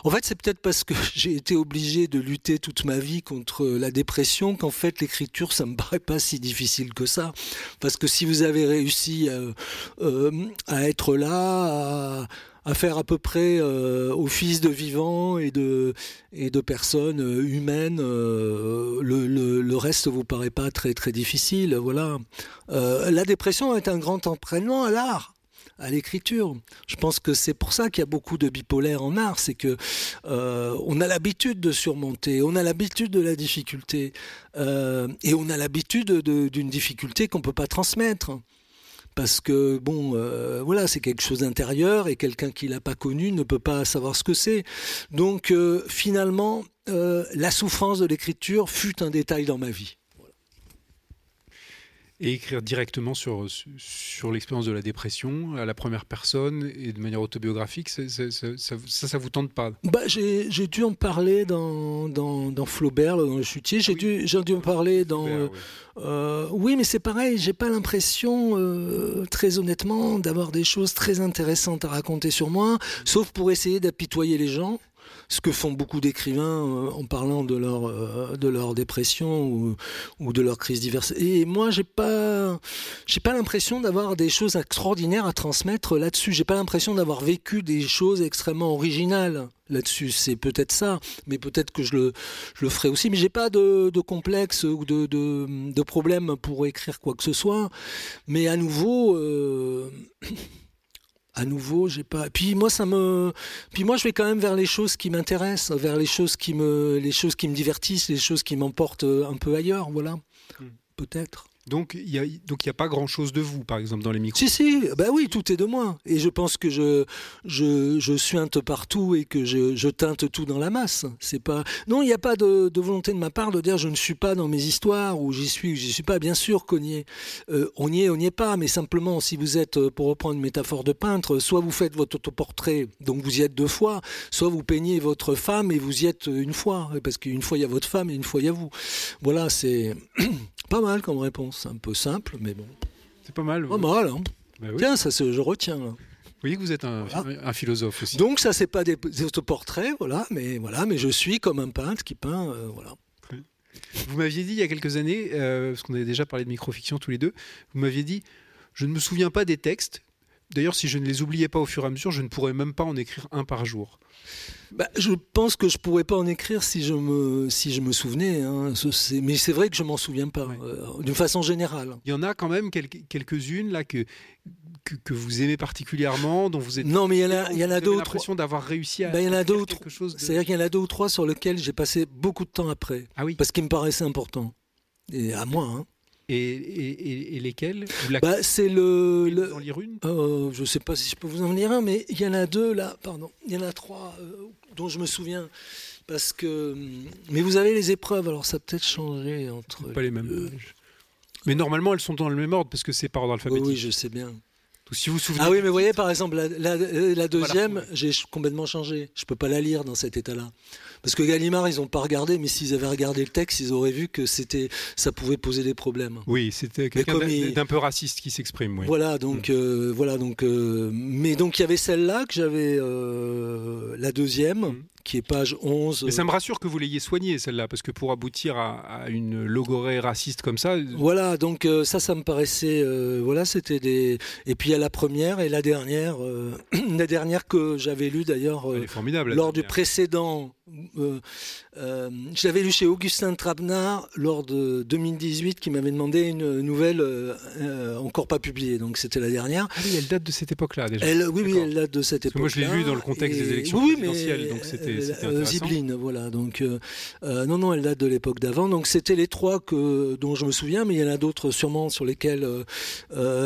En fait, c'est peut-être parce que j'ai été obligé de lutter toute ma vie contre la dépression qu'en fait l'écriture, ça me paraît pas si difficile que ça. Parce que si vous avez réussi euh, à être là, à, faire à peu près euh, office de vivant et de et de personnes humaines, le, le, le, reste vous paraît pas très difficile. Voilà. la dépression est un grand entraînement à l'art à l'écriture. Je pense que c'est pour ça qu'il y a beaucoup de bipolaires en art, c'est que euh, on a l'habitude de surmonter, on a l'habitude de la difficulté, euh, et on a l'habitude d'une difficulté qu'on peut pas transmettre. Parce que bon, euh, voilà, c'est quelque chose d'intérieur et quelqu'un qui l'a pas connu ne peut pas savoir ce que c'est. Donc finalement, la souffrance de l'écriture fut un détail dans ma vie et écrire directement sur, sur l'expérience de la dépression à la première personne et de manière autobiographique, ça, ça, ça, vous tente pas? Bah, J'ai dû en parler dans, dans, dans Flaubert, dans Le Chutier. J'ai dû, dû en parler dans. oui. Euh, oui. mais c'est pareil, j'ai pas l'impression, euh, très honnêtement, d'avoir des choses très intéressantes à raconter sur moi, sauf pour essayer d'apitoyer les gens ce que font beaucoup d'écrivains euh, en parlant de leur, euh, de leur dépression ou, ou de leur crise diverse. Et moi, j'ai pas, j'ai pas l'impression d'avoir des choses extraordinaires à transmettre là-dessus. J'ai pas l'impression d'avoir vécu des choses extrêmement originales là-dessus. C'est peut-être ça, mais peut-être que je le, je le ferai aussi. Mais j'ai pas de, de complexe ou de, de, de, problème pour écrire quoi que ce soit. Mais à nouveau, euh, à nouveau, j'ai pas. Puis moi, ça me. Puis moi, je vais quand même vers les choses qui m'intéressent, vers les choses qui me, les choses qui me divertissent, les choses qui m'emportent un peu ailleurs, voilà. Hmm. Peut-être. Donc il n'y a, donc, a pas grand-chose de vous, par exemple, dans les micros Si, si, bah oui, tout est de moi. Et je pense que je, je, je suinte partout et que je, je teinte tout dans la masse. C'est pas... Non, il n'y a pas de, volonté de ma part de dire je ne suis pas dans mes histoires ou j'y suis ou j'y suis pas. Bien sûr qu'on y est. Euh, on y est, on n'y est pas. Mais simplement, si vous êtes, euh, pour reprendre une métaphore de peintre, soit vous faites votre autoportrait, donc vous y êtes deux fois, soit vous peignez votre femme et vous y êtes une fois. Parce qu'une fois, il y a votre femme et une fois, il y a vous. Voilà, c'est pas mal comme réponse. Un peu simple, mais bon. C'est pas mal. Pas mal, hein. Bah Tiens, ça, je retiens. Là. Vous voyez que vous êtes un, un philosophe aussi. Donc ça, c'est pas des, autoportraits, voilà, mais voilà, mais je suis comme un peintre qui peint, euh, voilà. Vous m'aviez dit il y a quelques années, euh, parce qu'on avait déjà parlé de microfiction tous les deux, vous m'aviez dit, je ne me souviens pas des textes. D'ailleurs, si je ne les oubliais pas au fur et à mesure, je ne pourrais même pas en écrire un par jour. Bah, je pense que je pourrais pas en écrire si je me, si je me souvenais. Hein. Mais c'est vrai que je m'en souviens pas, euh, d'une façon générale. Il y en a quand même quelques-unes là que, que, vous aimez particulièrement, dont vous êtes. Non, mais il y en a, il y en a d'avoir réussi à. Bah, il y en a d'autres. C'est-à-dire qu'il y en a deux ou trois sur lesquels j'ai passé beaucoup de temps après. Ah oui. Parce qu'ils me paraissaient importants. Et à moi, hein. Et, et, lesquels bah, C'est le. le... en lire une euh, Je ne sais pas si je peux vous en lire un, mais il y en a deux là, pardon. Il y en a trois euh, dont je me souviens. Parce que. Mais vous avez les épreuves, alors ça peut-être changé entre. Pas les mêmes. Mais normalement, elles sont dans le même ordre parce que c'est par ordre alphabétique. Oui, je sais bien. si vous, souvenez ah oui, mais vous voyez, par exemple, la, la, deuxième, j'ai complètement changé. Je ne peux pas la lire dans cet état-là. Parce que Gallimard, ils n'ont pas regardé, mais s'ils avaient regardé le texte, ils auraient vu que c'était, ça pouvait poser des problèmes. Oui, c'était quelqu'un d'un peu raciste qui s'exprime. Voilà, donc, mm. euh, voilà, donc, euh, mais donc il y avait celle-là que j'avais, euh, la deuxième. Mm qui est page 11. Mais ça me rassure que vous l'ayez soignée, celle-là, parce que pour aboutir à, une logorée raciste comme ça. Voilà, donc euh, ça, ça me paraissait. Euh, voilà, c'était des. Et puis il y a la première et la dernière. Euh, la dernière que j'avais lue d'ailleurs lors du précédent. je l'avais lu chez Augustin Trabnard lors de 2018 qui m'avait demandé une nouvelle encore pas publiée. Donc c'était la dernière. Ah oui, elle date de cette époque-là déjà. Elle, oui, oui, elle date de cette époque-là. Moi je l'ai lu dans le contexte des élections présidentielles, donc c'était euh, Zibline, voilà. Donc euh, euh, non, non, elle date de l'époque d'avant. Donc c'était les trois que dont je me souviens, mais il y en a d'autres sûrement sur lesquels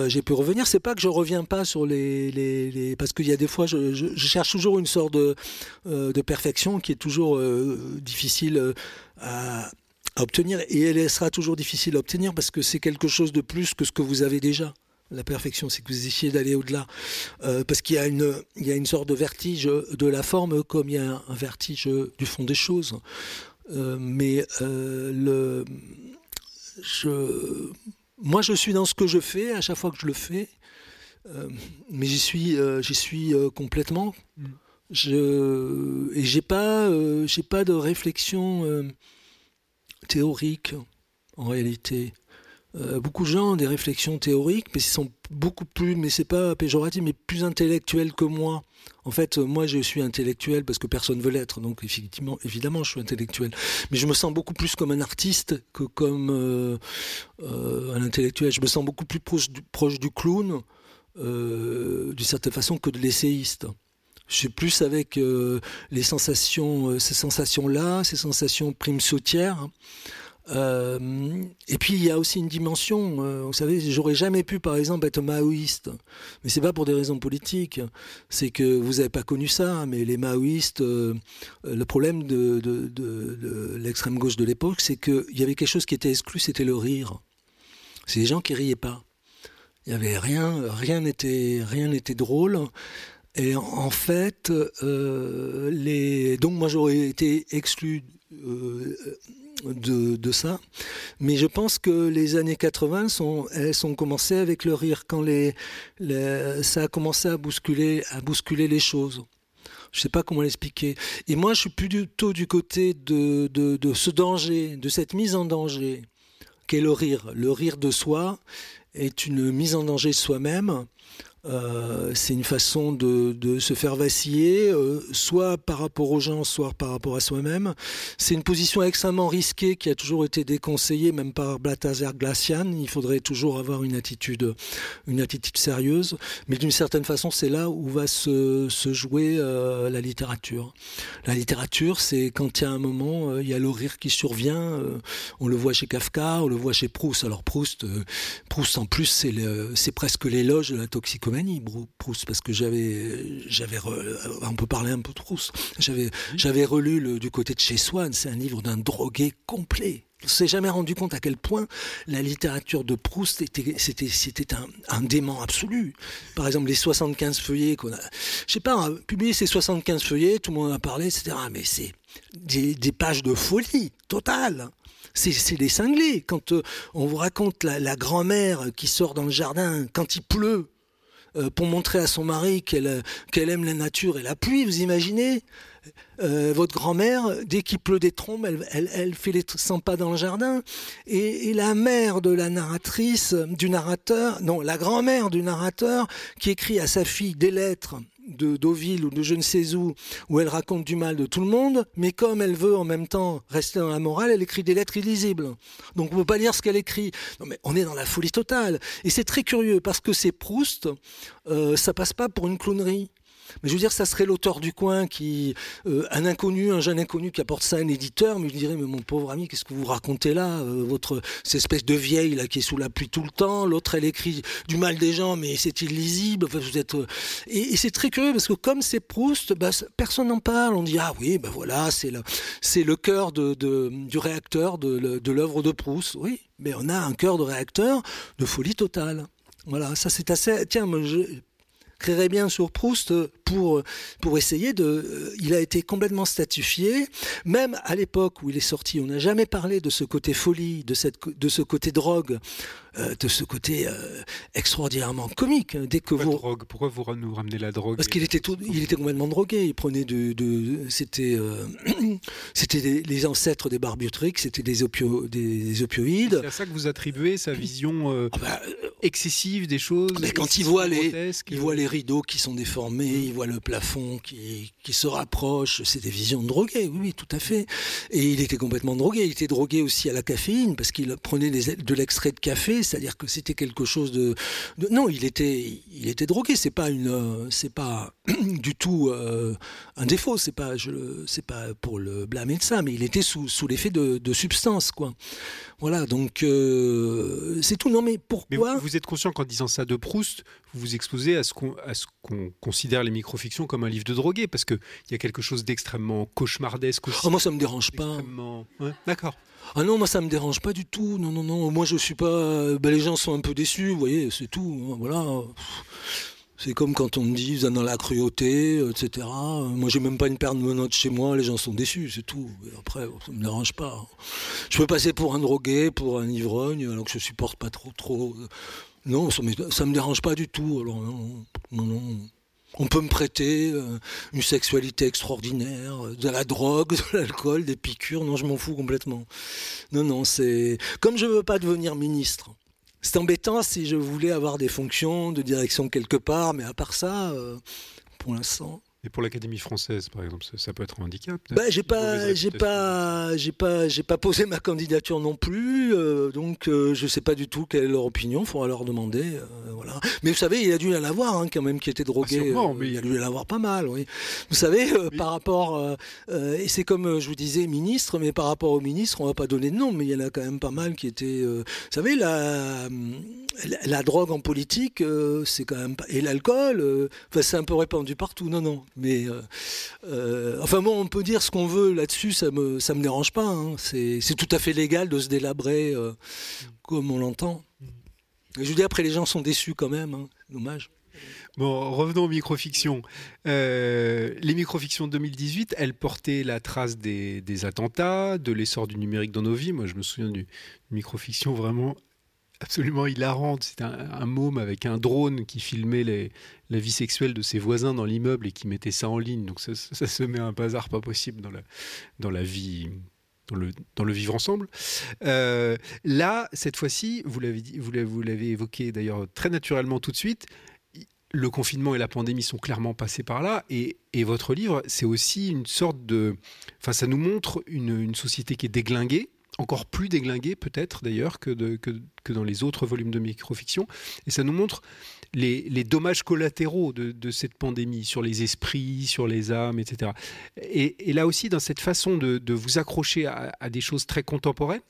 j'ai pu revenir. C'est pas que je reviens pas sur les, les, parce qu'il y a des fois, je, je, cherche toujours une sorte de, de perfection qui est toujours difficile à obtenir et elle sera toujours difficile à obtenir parce que c'est quelque chose de plus que ce que vous avez déjà la perfection, c'est que vous essayez d'aller au-delà. Euh, parce qu'il y, a une, il y a une sorte de vertige de la forme comme il y a un, vertige du fond des choses. Euh, mais euh, le, je, moi, je suis dans ce que je fais à chaque fois que je le fais. mais j'y suis, j'y suis complètement. Je, et j'ai pas, j'ai pas de réflexion théorique en réalité. Beaucoup de gens ont des réflexions théoriques, mais ils sont beaucoup plus, mais c'est pas péjoratif, mais plus intellectuels que moi. En fait, moi, je suis intellectuel parce que personne veut l'être, donc effectivement, évidemment, je suis intellectuel. Mais je me sens beaucoup plus comme un artiste que comme euh, euh, un intellectuel. Je me sens beaucoup plus proche du, clown, euh, d'une certaine façon, que de l'essayiste. Je suis plus avec les sensations, ces sensations-là, ces sensations primes sautières. Hein. Euh, et puis il y a aussi une dimension, euh, vous savez, j'aurais jamais pu par exemple être maoïste, mais c'est pas pour des raisons politiques, c'est que vous n'avez pas connu ça, mais les maoïstes, euh, le problème de, l'extrême gauche de l'époque, c'est qu'il y avait quelque chose qui était exclu, c'était le rire. C'est les gens qui riaient pas. Il y avait rien, rien n'était, rien drôle. Et en fait, donc moi j'aurais été exclu de, ça. Mais je pense que les années 80 sont, elles sont commencées avec le rire quand les, ça a commencé à bousculer, à bousculer les choses. Je ne sais pas comment l'expliquer. Et moi, je suis plutôt du côté de, de, ce danger, de cette mise en danger, qu'est le rire. Le rire de soi est une mise en danger de soi-même euh, c'est une façon de, se faire vaciller, euh, soit par rapport aux gens, soit par rapport à soi-même. C'est une position extrêmement risquée qui a toujours été déconseillée, même par Balthazar Glacian. Il faudrait toujours avoir une attitude, une attitude sérieuse. Mais d'une certaine façon, c'est là où va se, jouer euh, la littérature. La littérature, c'est quand il y a un moment, il y a le rire qui survient. on le voit chez Kafka, on le voit chez Proust. Alors Proust, Proust en plus, c'est presque l'éloge de la toxicomanie Proust, parce que j'avais, j'avais, on peut parler un peu de Proust. J'avais, j'avais relu le, du côté de chez Swann. C'est un livre d'un drogué complet. On s'est jamais rendu compte à quel point la littérature de Proust était, c'était, c'était un, un, dément absolu. Par exemple, les 75 feuillets qu'on a, je sais pas, publié ces 75 feuillets, tout le monde en a parlé, etc. Mais c'est des, des pages de folie totale. C'est des cinglés. Quand euh, on vous raconte la, la grand-mère qui sort dans le jardin quand il pleut, pour montrer à son mari qu'elle qu'elle aime la nature et la pluie, vous imaginez? Euh, votre grand-mère, dès qu'il pleut des trombes, elle, fait les 100 pas dans le jardin. Et, la mère de la narratrice, du narrateur, non, la grand-mère du narrateur, qui écrit à sa fille des lettres de Deauville ou de je ne sais où, où elle raconte du mal de tout le monde, mais comme elle veut en même temps rester dans la morale, elle écrit des lettres illisibles. Donc on ne peut pas lire ce qu'elle écrit. Non mais on est dans la folie totale. Et c'est très curieux parce que c'est Proust, euh, ça passe pas pour une clownerie. Mais je veux dire, ça serait l'auteur du coin qui, euh, un inconnu, un jeune inconnu qui apporte ça à un éditeur, mais je dirais, mais mon pauvre ami, qu'est-ce que vous racontez là euh, Votre cette espèce de vieille là qui est sous la pluie tout le temps. L'autre, elle écrit du mal des gens, mais c'est illisible. Enfin, vous êtes euh, et, c'est très curieux parce que comme c'est Proust, bah, personne n'en parle. On dit ah oui, ben voilà, c'est le c'est le cœur de, du réacteur de, de l'œuvre de Proust. Oui, mais on a un cœur de réacteur de folie totale. Voilà, ça c'est assez. Tiens, je, créerait bien sur Proust pour, essayer de... Euh, il a été complètement statifié. Même à l'époque où il est sorti, on n'a jamais parlé de ce côté folie, de ce côté drogue, euh, de ce côté euh, extraordinairement comique. Dès que Pourquoi vous... Drogue? Pourquoi vous nous ramenez la drogue Parce qu'il était, tout, il était complètement drogué. Il prenait de... de c'était c'était les ancêtres des barbutriques, c'était des, opio, des, opioïdes. C'est à ça que vous attribuez sa vision ah bah, excessive des choses. Mais quand il voit, les, il voit les rideaux qui sont déformés, il voit le plafond qui, qui se rapproche, c'est des visions de drogué, oui, oui, tout à fait. Et il était complètement drogué, il était drogué aussi à la caféine, parce qu'il prenait de l'extrait de café, c'est-à-dire que c'était quelque chose de, Non, il était, il était drogué, c'est pas une... C'est pas du tout euh, un défaut, c'est pas, je, c'est pas pour le blâmer de ça, mais il était sous, sous l'effet de, de substance, quoi. Voilà, donc euh, c'est tout. Non, mais pourquoi vous, êtes conscient qu'en disant ça de Proust, vous vous exposez à ce qu'on considère les microfictions comme un livre de drogué, parce qu'il y a quelque chose d'extrêmement cauchemardesque aussi. Oh, moi, ça me dérange pas. D'accord. Ah non, moi ça me dérange pas du tout. Non, non, non. Moi je suis pas. Ben, les gens sont un peu déçus, vous voyez, c'est tout. Voilà. C'est comme quand on me dit, vous êtes dans la cruauté, etc. Moi, j'ai même pas une paire de menottes chez moi, les gens sont déçus, c'est tout. après, ça me dérange pas. Je peux passer pour un drogué, pour un ivrogne, alors que je supporte pas trop, trop. Non, ça me, me dérange pas du tout. Alors, non, non, non. On peut me prêter une sexualité extraordinaire, de la drogue, de l'alcool, des piqûres. Non, je m'en fous complètement. Non, non, c'est comme je veux pas devenir ministre. C'est embêtant si je voulais avoir des fonctions de direction quelque part, mais à part ça, pour l'instant. Et pour l'Académie française, par exemple, ça, peut être un handicap. Bah, j'ai pas, j'ai pas, j'ai pas, j'ai pas posé ma candidature non plus, euh, donc euh, je sais pas du tout quelle est leur opinion. Il faudra leur demander, euh, voilà. Mais vous savez, il y a dû en avoir hein, quand même qui était drogué. Ah, mais... Il a dû en avoir pas mal, oui. Vous savez, par rapport, et c'est comme je vous disais, ministre, mais par rapport au ministre, on va pas donner de nom, mais il y en a quand même pas mal qui étaient. vous savez, la, la, drogue en politique, c'est quand même pas, et l'alcool, c'est un peu répandu partout. Non, non. Mais euh, euh, enfin bon, on peut dire ce qu'on veut là-dessus, ça me ça me dérange pas. Hein. C'est tout à fait légal de se délabrer euh, comme on l'entend. Je veux dire, après les gens sont déçus quand même, hein. dommage. Bon, revenons aux microfictions. les microfictions de 2018, elles portaient la trace des, attentats, de l'essor du numérique dans nos vies. Moi, je me souviens d'une microfiction vraiment absolument hilarante. C'était un, môme avec un drone qui filmait la vie sexuelle de ses voisins dans l'immeuble et qui mettait ça en ligne. Donc ça, se met un bazar pas possible dans la, vie. Dans le, vivre ensemble. Euh, là, cette fois-ci, vous l'avez, vous l'avez évoqué d'ailleurs très naturellement tout de suite, le confinement et la pandémie sont clairement passés par là. Et, et votre livre, c'est aussi une sorte de. Enfin, ça nous montre une, une société qui est déglinguée, encore plus déglingué peut-être d'ailleurs que, que, dans les autres volumes de microfiction. Et ça nous montre les, dommages collatéraux de, cette pandémie sur les esprits, sur les âmes, etc. Et, là aussi, dans cette façon de, vous accrocher à, des choses très contemporaines,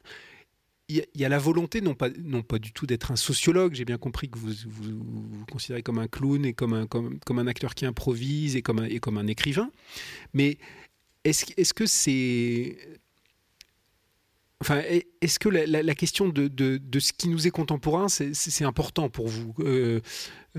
il y, a la volonté, non pas, non pas du tout d'être un sociologue, j'ai bien compris que vous vous, considérez comme un clown et comme un, comme, comme un acteur qui improvise et comme un, et comme un écrivain, mais est-ce est -ce que c'est Enfin, est-ce que la, question de, ce qui nous est contemporain, c'est important pour vous euh,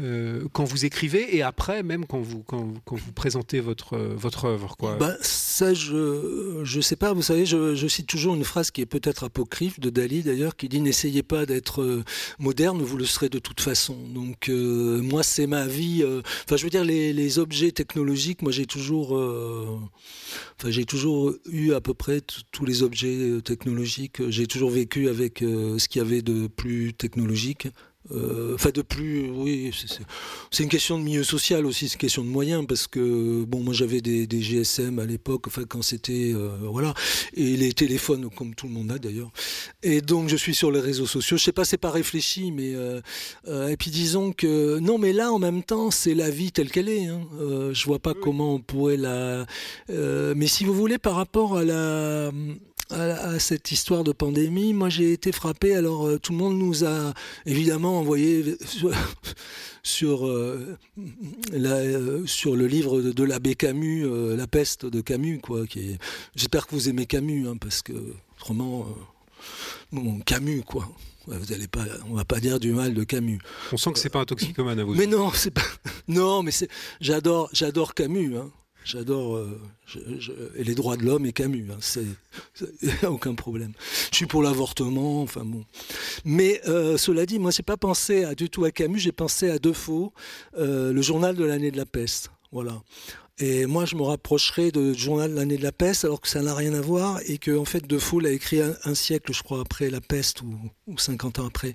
euh, quand vous écrivez et après même quand vous, quand, vous présentez votre, votre œuvre quoi. Ben, ça, je ne sais pas. Vous savez, je, cite toujours une phrase qui est peut-être apocryphe de Dali d'ailleurs, qui dit N'essayez pas d'être euh, moderne, vous le serez de toute façon. Donc, euh, moi, c'est ma vie. Enfin, je veux dire, les, objets technologiques, moi, j'ai toujours. Enfin, j'ai toujours eu à peu près tous les objets technologiques. J'ai toujours vécu avec ce qu'il y avait de plus technologique. Euh, enfin, de plus, oui, c'est une question de milieu social aussi, c'est une question de moyens, parce que, bon, moi j'avais des, GSM à l'époque, enfin, quand c'était, euh, voilà, et les téléphones, comme tout le monde a d'ailleurs. Et donc, je suis sur les réseaux sociaux. Je sais pas, c'est pas réfléchi, mais, euh, et puis disons que, non, mais là, en même temps, c'est la vie telle qu'elle est. Hein. je vois pas comment on pourrait la. mais si vous voulez, par rapport à la à, cette histoire de pandémie, moi j'ai été frappé. Alors euh, tout le monde nous a évidemment envoyé sur, euh, euh, sur, le livre de, l'abbé Camus, La peste de Camus. Quoi, qui J'espère que vous aimez Camus, hein, parce que autrement, bon, Camus, quoi. Vous allez pas, on va pas dire du mal de Camus. On sent que c'est pas un toxicomane à vous. Mais non, c'est pas. Non, mais c'est. J'adore, j'adore Camus. Hein. J'adore euh, les droits de l'homme et Camus, hein, c'est aucun problème. Je suis pour l'avortement, enfin bon. Mais euh, cela dit, moi j'ai pas pensé du tout à Camus, j'ai pensé à Defoe, euh, le journal de l'année de la peste. Voilà. Et moi, je me rapprocherai du journal de l'année de la peste, alors que ça n'a rien à voir, et que en fait, Defoe l'a écrit un, siècle, je crois, après la peste ou, ou 50 ans après.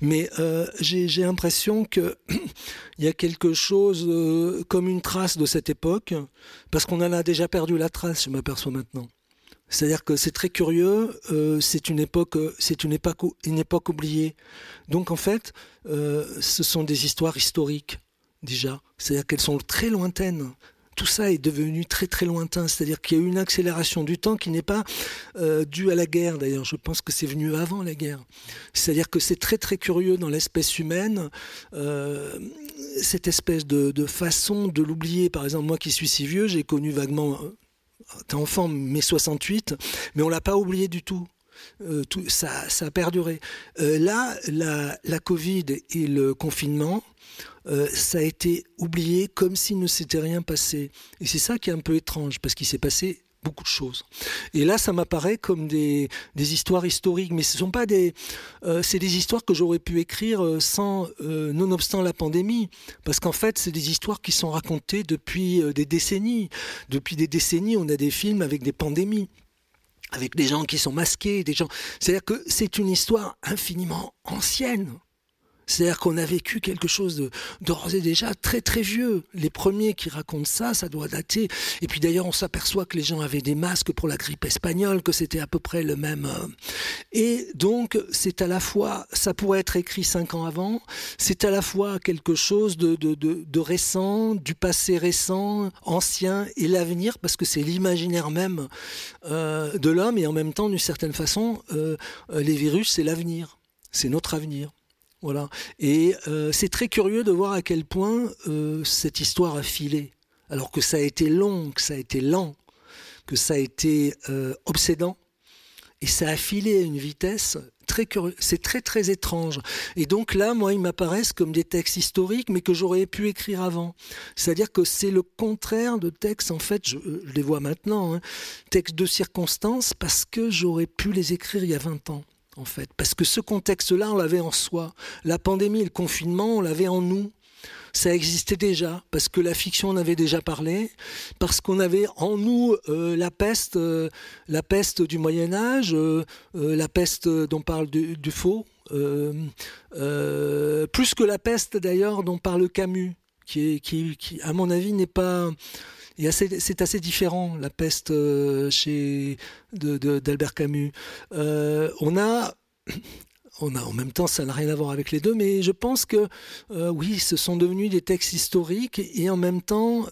Mais euh, j'ai l'impression qu'il y a quelque chose euh, comme une trace de cette époque, parce qu'on en a déjà perdu la trace, je m'aperçois maintenant. C'est-à-dire que c'est très curieux, euh, c'est une une époque, oubliée. Donc en fait, ce sont des histoires historiques déjà. C'est-à-dire qu'elles sont très lointaines tout ça est devenu très très lointain. C'est-à-dire qu'il y a eu une accélération du temps qui n'est pas euh, due à la guerre. D'ailleurs, je pense que c'est venu avant la guerre. C'est-à-dire que c'est très très curieux dans l'espèce humaine euh, cette espèce de, façon de l'oublier. Par exemple, moi qui suis si vieux, j'ai connu vaguement, euh, enfant, mai 68, mais on l'a pas oublié du tout. tout, ça, ça a perduré. là, la Covid et le confinement euh, ça a été oublié comme s'il ne s'était rien passé. Et c'est ça qui est un peu étrange, parce qu'il s'est passé beaucoup de choses. Et là, ça m'apparaît comme des, histoires historiques, mais ce sont pas des, euh, c'est des histoires que j'aurais pu écrire euh, sans, nonobstant la pandémie, parce qu'en fait, c'est des histoires qui sont racontées depuis des décennies. Depuis des décennies, on a des films avec des pandémies avec des gens qui sont masqués, des gens. C'est-à-dire que c'est une histoire infiniment ancienne. C'est-à-dire qu'on a vécu quelque chose d'ores et déjà très très vieux. Les premiers qui racontent ça, ça doit dater. Et puis d'ailleurs, on s'aperçoit que les gens avaient des masques pour la grippe espagnole, que c'était à peu près le même. Euh. Et donc, c'est à la fois, ça pourrait être écrit cinq ans avant, c'est à la fois quelque chose de, récent, du passé récent, ancien et l'avenir, parce que c'est l'imaginaire même euh, de l'homme, et en même temps, d'une certaine façon, euh, les virus, c'est l'avenir. C'est notre avenir. Voilà. Et euh, c'est très curieux de voir à quel point euh, cette histoire a filé. Alors que ça a été long, que ça a été lent, que ça a été euh, obsédant. Et ça a filé à une vitesse très curieuse. C'est très très étrange. Et donc là, moi, ils m'apparaissent comme des textes historiques, mais que j'aurais pu écrire avant. C'est-à-dire que c'est le contraire de textes, en fait, je, les vois maintenant, hein, textes de circonstances, parce que j'aurais pu les écrire il y a 20 ans Parce que ce contexte-là, on l'avait en soi. La pandémie le confinement, on l'avait en nous. Ça existait déjà, parce que la fiction en avait déjà parlé, parce qu'on avait en nous euh, la peste, euh, la peste du Moyen Âge, euh, la peste dont parle du, faux, plus que la peste d'ailleurs dont parle Camus, qui à mon avis, n'est pas c'est assez différent la peste euh, chez d'Albert Camus. Euh, on a on a en même temps, ça n'a rien à voir avec les deux, mais je pense que euh, oui, ce sont devenus des textes historiques et en même temps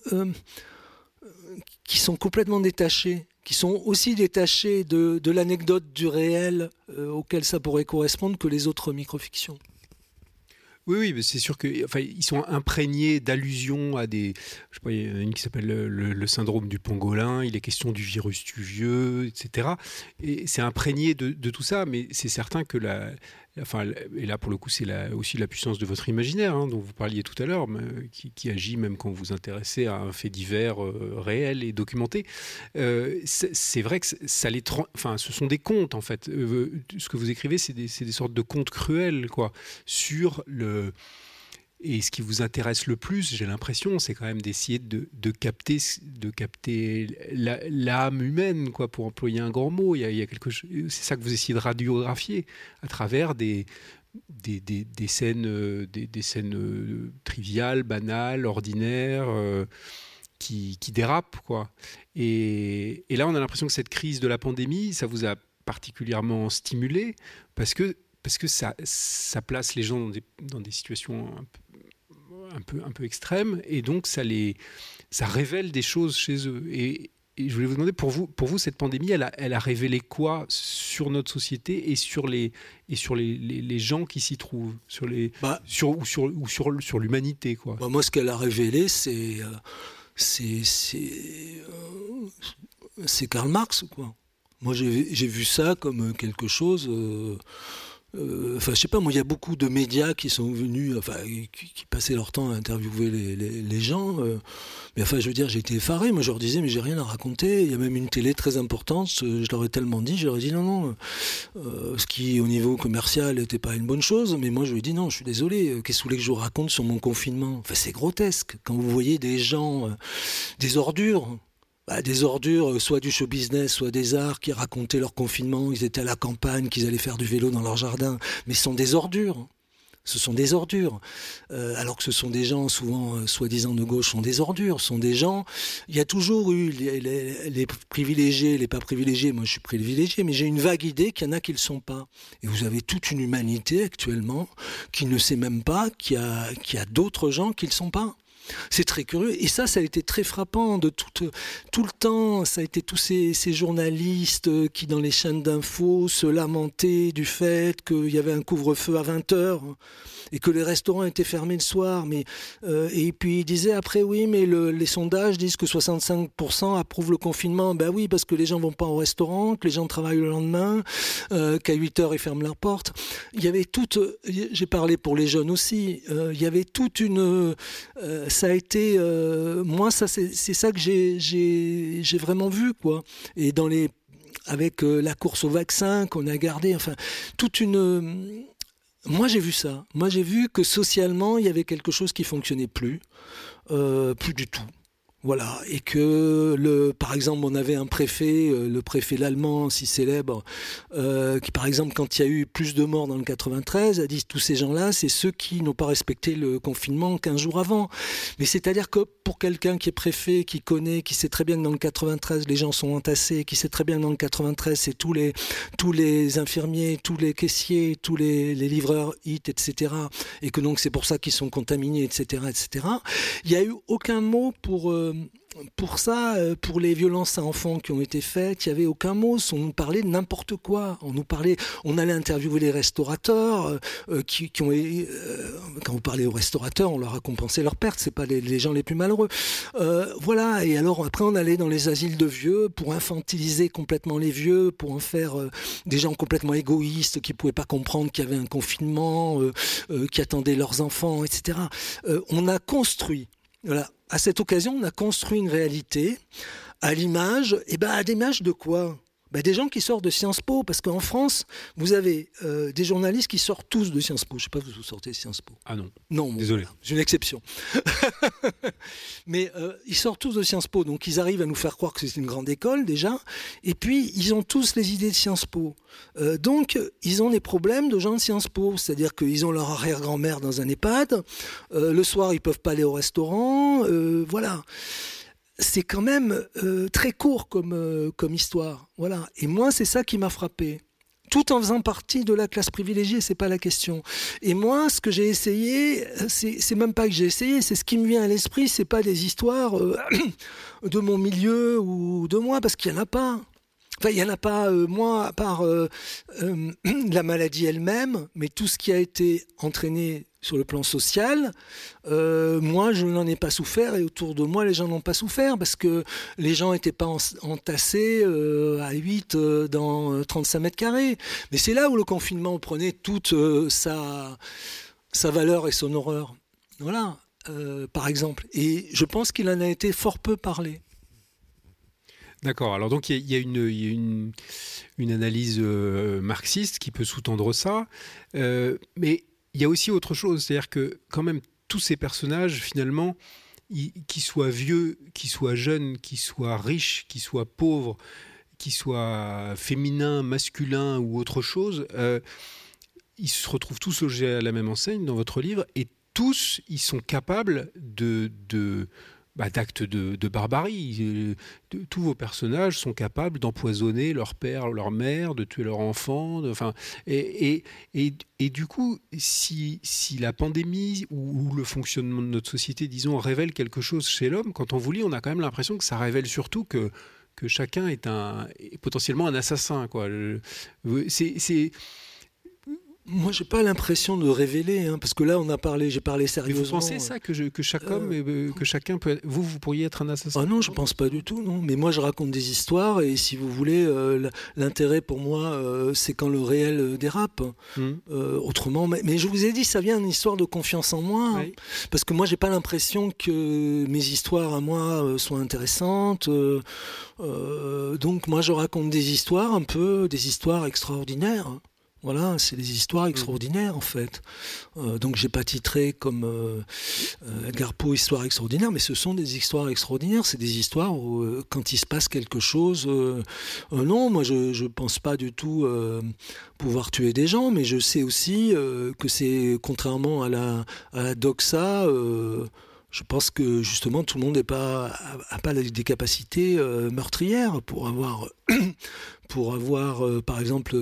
qui sont complètement détachés, qui sont aussi détachés de, de l'anecdote du réel auquel ça pourrait correspondre que les autres microfictions. Oui, oui, c'est sûr que, enfin, ils sont imprégnés d'allusions à des. Je sais pas, il y en a une qui s'appelle le, syndrome du pangolin. Il est question du virus tuvieux, etc. Et c'est imprégné de, tout ça, mais c'est certain que la, Et là, pour le coup, c'est aussi la puissance de votre imaginaire, hein, dont vous parliez tout à l'heure, qui, agit même quand vous vous intéressez à un fait divers euh, réel et documenté. Euh, c'est vrai que ça les, enfin, ce sont des contes en fait. Euh, ce que vous écrivez, c'est des, des, sortes de contes cruels, quoi, sur le et ce qui vous intéresse le plus, j'ai l'impression, c'est quand même d'essayer de, capter, de capter l'âme humaine, quoi, pour employer un grand mot. Il y a, quelque c'est ça que vous essayez de radiographier à travers des, scènes, des, scènes euh, triviales, banales, ordinaires. Euh, qui, dérapent. Quoi. Et, là, on a l'impression que cette crise de la pandémie, ça vous a particulièrement stimulé parce que parce que ça, ça place les gens dans des, dans des situations un peu, un peu, un peu extrêmes, et donc ça, les, ça révèle des choses chez eux. Et, je voulais vous demander, pour vous, pour vous cette pandémie, elle a, elle a révélé quoi sur notre société et sur les, et sur les, les, gens qui s'y trouvent, sur les, bah, sur, ou sur, ou sur, sur l'humanité quoi? Bah, moi, ce qu'elle a révélé, c'est euh, c'est c'est euh, c'est Karl Marx, quoi. Moi, j'ai vu ça comme quelque chose. Euh, enfin, je sais pas, moi, il y a beaucoup de médias qui sont venus, enfin, qui, passaient leur temps à interviewer les, gens. Euh. mais enfin, je veux dire, j'ai été effaré. Moi, je leur disais, mais j'ai rien à raconter. Il y a même une télé très importante. Je leur ai tellement dit, ai dit non, non. Euh, ce qui, au niveau commercial, n'était pas une bonne chose. Mais moi, je lui ai dit non, je suis désolé. Qu'est-ce que vous voulez que je vous raconte sur mon confinement? Enfin, c'est grotesque. Quand vous voyez des gens, des ordures, bah, des ordures, euh, soit du show business, soit des arts, qui racontaient leur confinement, ils étaient à la campagne, qu'ils allaient faire du vélo dans leur jardin. Mais ce sont des ordures. Ce sont des ordures. Euh, alors que ce sont des gens, souvent euh, soi-disant de gauche, sont des ordures. Ce sont des gens. Il y a toujours eu les, privilégiés, les pas privilégiés. Moi, je suis privilégié, mais j'ai une vague idée qu'il y en a qui ne le sont pas. Et vous avez toute une humanité actuellement qui ne sait même pas qu'il y a d'autres gens qui ne le sont pas. C'est très curieux. Et ça, ça a été très frappant de tout, tout le temps. Ça a été tous ces, journalistes qui, dans les chaînes d'infos, se lamentaient du fait qu'il y avait un couvre-feu à 20 heures et que les restaurants étaient fermés le soir. Mais, euh, et puis ils disaient après, oui, mais les sondages disent que 65% approuvent le confinement. Ben oui, parce que les gens vont pas au restaurant, que les gens travaillent le lendemain, euh, qu'à 8 heures ils ferment leurs portes. Il y avait toute, j'ai parlé pour les jeunes aussi, euh, il y avait toute une ça a été, moi, ça, c'est ça que j'ai vraiment vu, quoi. Et dans les, avec la course au vaccin qu'on a gardé, enfin, toute une moi, j'ai vu ça. Moi, j'ai vu que socialement, il y avait quelque chose qui fonctionnait plus, euh, plus du tout. Voilà, et que le, par exemple, on avait un préfet, euh, le préfet l'allemand, si célèbre, euh, qui par exemple, quand il y a eu plus de morts dans le 93, a dit tous ces gens-là, c'est ceux qui n'ont pas respecté le confinement 15 jours avant. Mais c'est-à-dire que pour quelqu'un qui est préfet, qui connaît, qui sait très bien que dans le 93 les gens sont entassés, qui sait très bien que dans le 93 c'est tous les tous les infirmiers, tous les caissiers, tous les, les livreurs IT, etc. Et que donc c'est pour ça qu'ils sont contaminés, etc., etc. Il n'y a eu aucun mot pour euh, pour ça, euh, pour les violences à enfants qui ont été faites, il n'y avait aucun mot. On nous parlait de n'importe quoi. On nous parlait, on allait interviewer les restaurateurs euh, euh, quand vous parlez aux restaurateurs, on leur a compensé leurs pertes. C'est pas les, gens les plus malheureux. voilà. Et alors après, on allait dans les asiles de vieux pour infantiliser complètement les vieux, pour en faire des gens complètement égoïstes qui pouvaient pas comprendre qu'il y avait un confinement, qui attendaient leurs enfants, etc. on a construit voilà. À cette occasion, on a construit une réalité à l'image, et eh ben à l'image de quoi? Ben, des gens qui sortent de Sciences Po, parce qu'en France, vous avez euh, des journalistes qui sortent tous de Sciences Po. Je ne sais pas, vous sortez de Sciences Po Ah non. Non, désolé. J'ai une exception. Mais euh, ils sortent tous de Sciences Po, donc ils arrivent à nous faire croire que c'est une grande école déjà. Et puis, ils ont tous les idées de Sciences Po. Euh, donc, ils ont des problèmes de gens de Sciences Po, c'est-à-dire qu'ils ont leur arrière-grand-mère dans un EHPAD. le soir, ils ne peuvent pas aller au restaurant. voilà c'est quand même euh, très court comme, euh, comme histoire. Voilà. Et moi, c'est ça qui m'a frappé. Tout en faisant partie de la classe privilégiée, c'est pas la question. Et moi, ce que j'ai essayé, c'est même pas que j'ai essayé, c'est ce qui me vient à l'esprit, c'est pas des histoires euh, de mon milieu ou de moi, parce qu'il y en a pas. Enfin, il n'y en a pas, moi, à part la maladie elle-même, mais tout ce qui a été entraîné sur le plan social, euh, moi je n'en ai pas souffert et autour de moi les gens n'ont pas souffert parce que les gens n'étaient pas entassés euh, à 8 euh, dans 35 mètres carrés. Mais c'est là où le confinement prenait toute sa, valeur et son horreur. Voilà, par exemple. Et je pense qu'il en a été fort peu parlé. D'accord. Alors donc il y, a, une, une, analyse marxiste qui peut sous-tendre ça, mais il y a aussi autre chose, c'est-à-dire que quand même tous ces personnages finalement, qu'ils soient vieux, qu'ils soient jeunes, qu'ils soient riches, qu'ils soient pauvres, qu'ils soient féminins, masculins ou autre chose, euh, ils se retrouvent tous logés à la même enseigne dans votre livre et tous ils sont capables de, de bah, d'actes de, barbarie. Euh, tous vos personnages sont capables d'empoisonner leur père, leur mère, de tuer leur enfant. enfin, et, et, et, du coup, si, si la pandémie ou, le fonctionnement de notre société, disons, révèle quelque chose chez l'homme, quand on vous lit, on a quand même l'impression que ça révèle surtout que que chacun est un potentiellement un assassin quoi c'est moi, j'ai pas l'impression de révéler, hein, parce que là, on a parlé, j'ai parlé sérieusement. vous pensez ça que, que chaque homme, euh, que chacun peut, vous, vous pourriez être un assassin? Ah non, je pense pas du tout, non. Mais moi, je raconte des histoires, et si vous voulez, euh, l'intérêt pour moi, euh, c'est quand le réel dérape. Hmm. autrement, mais, je vous ai dit, ça vient d'une histoire de confiance en moi, hein. parce que moi, j'ai pas l'impression que mes histoires à moi soient intéressantes. donc, moi, je raconte des histoires, un peu, des histoires extraordinaires. Voilà, c'est des histoires mm. extraordinaires en fait. Euh, donc j'ai pas titré comme euh, euh, Edgar Poe histoire extraordinaire, mais ce sont des histoires extraordinaires. C'est des histoires où quand il se passe quelque chose, non, moi je je pense pas du tout pouvoir tuer des gens, mais je sais aussi que c'est contrairement à la, à la doxa. je pense que justement tout le monde n'a pas, a, pas des capacités meurtrières pour avoir, pour avoir par exemple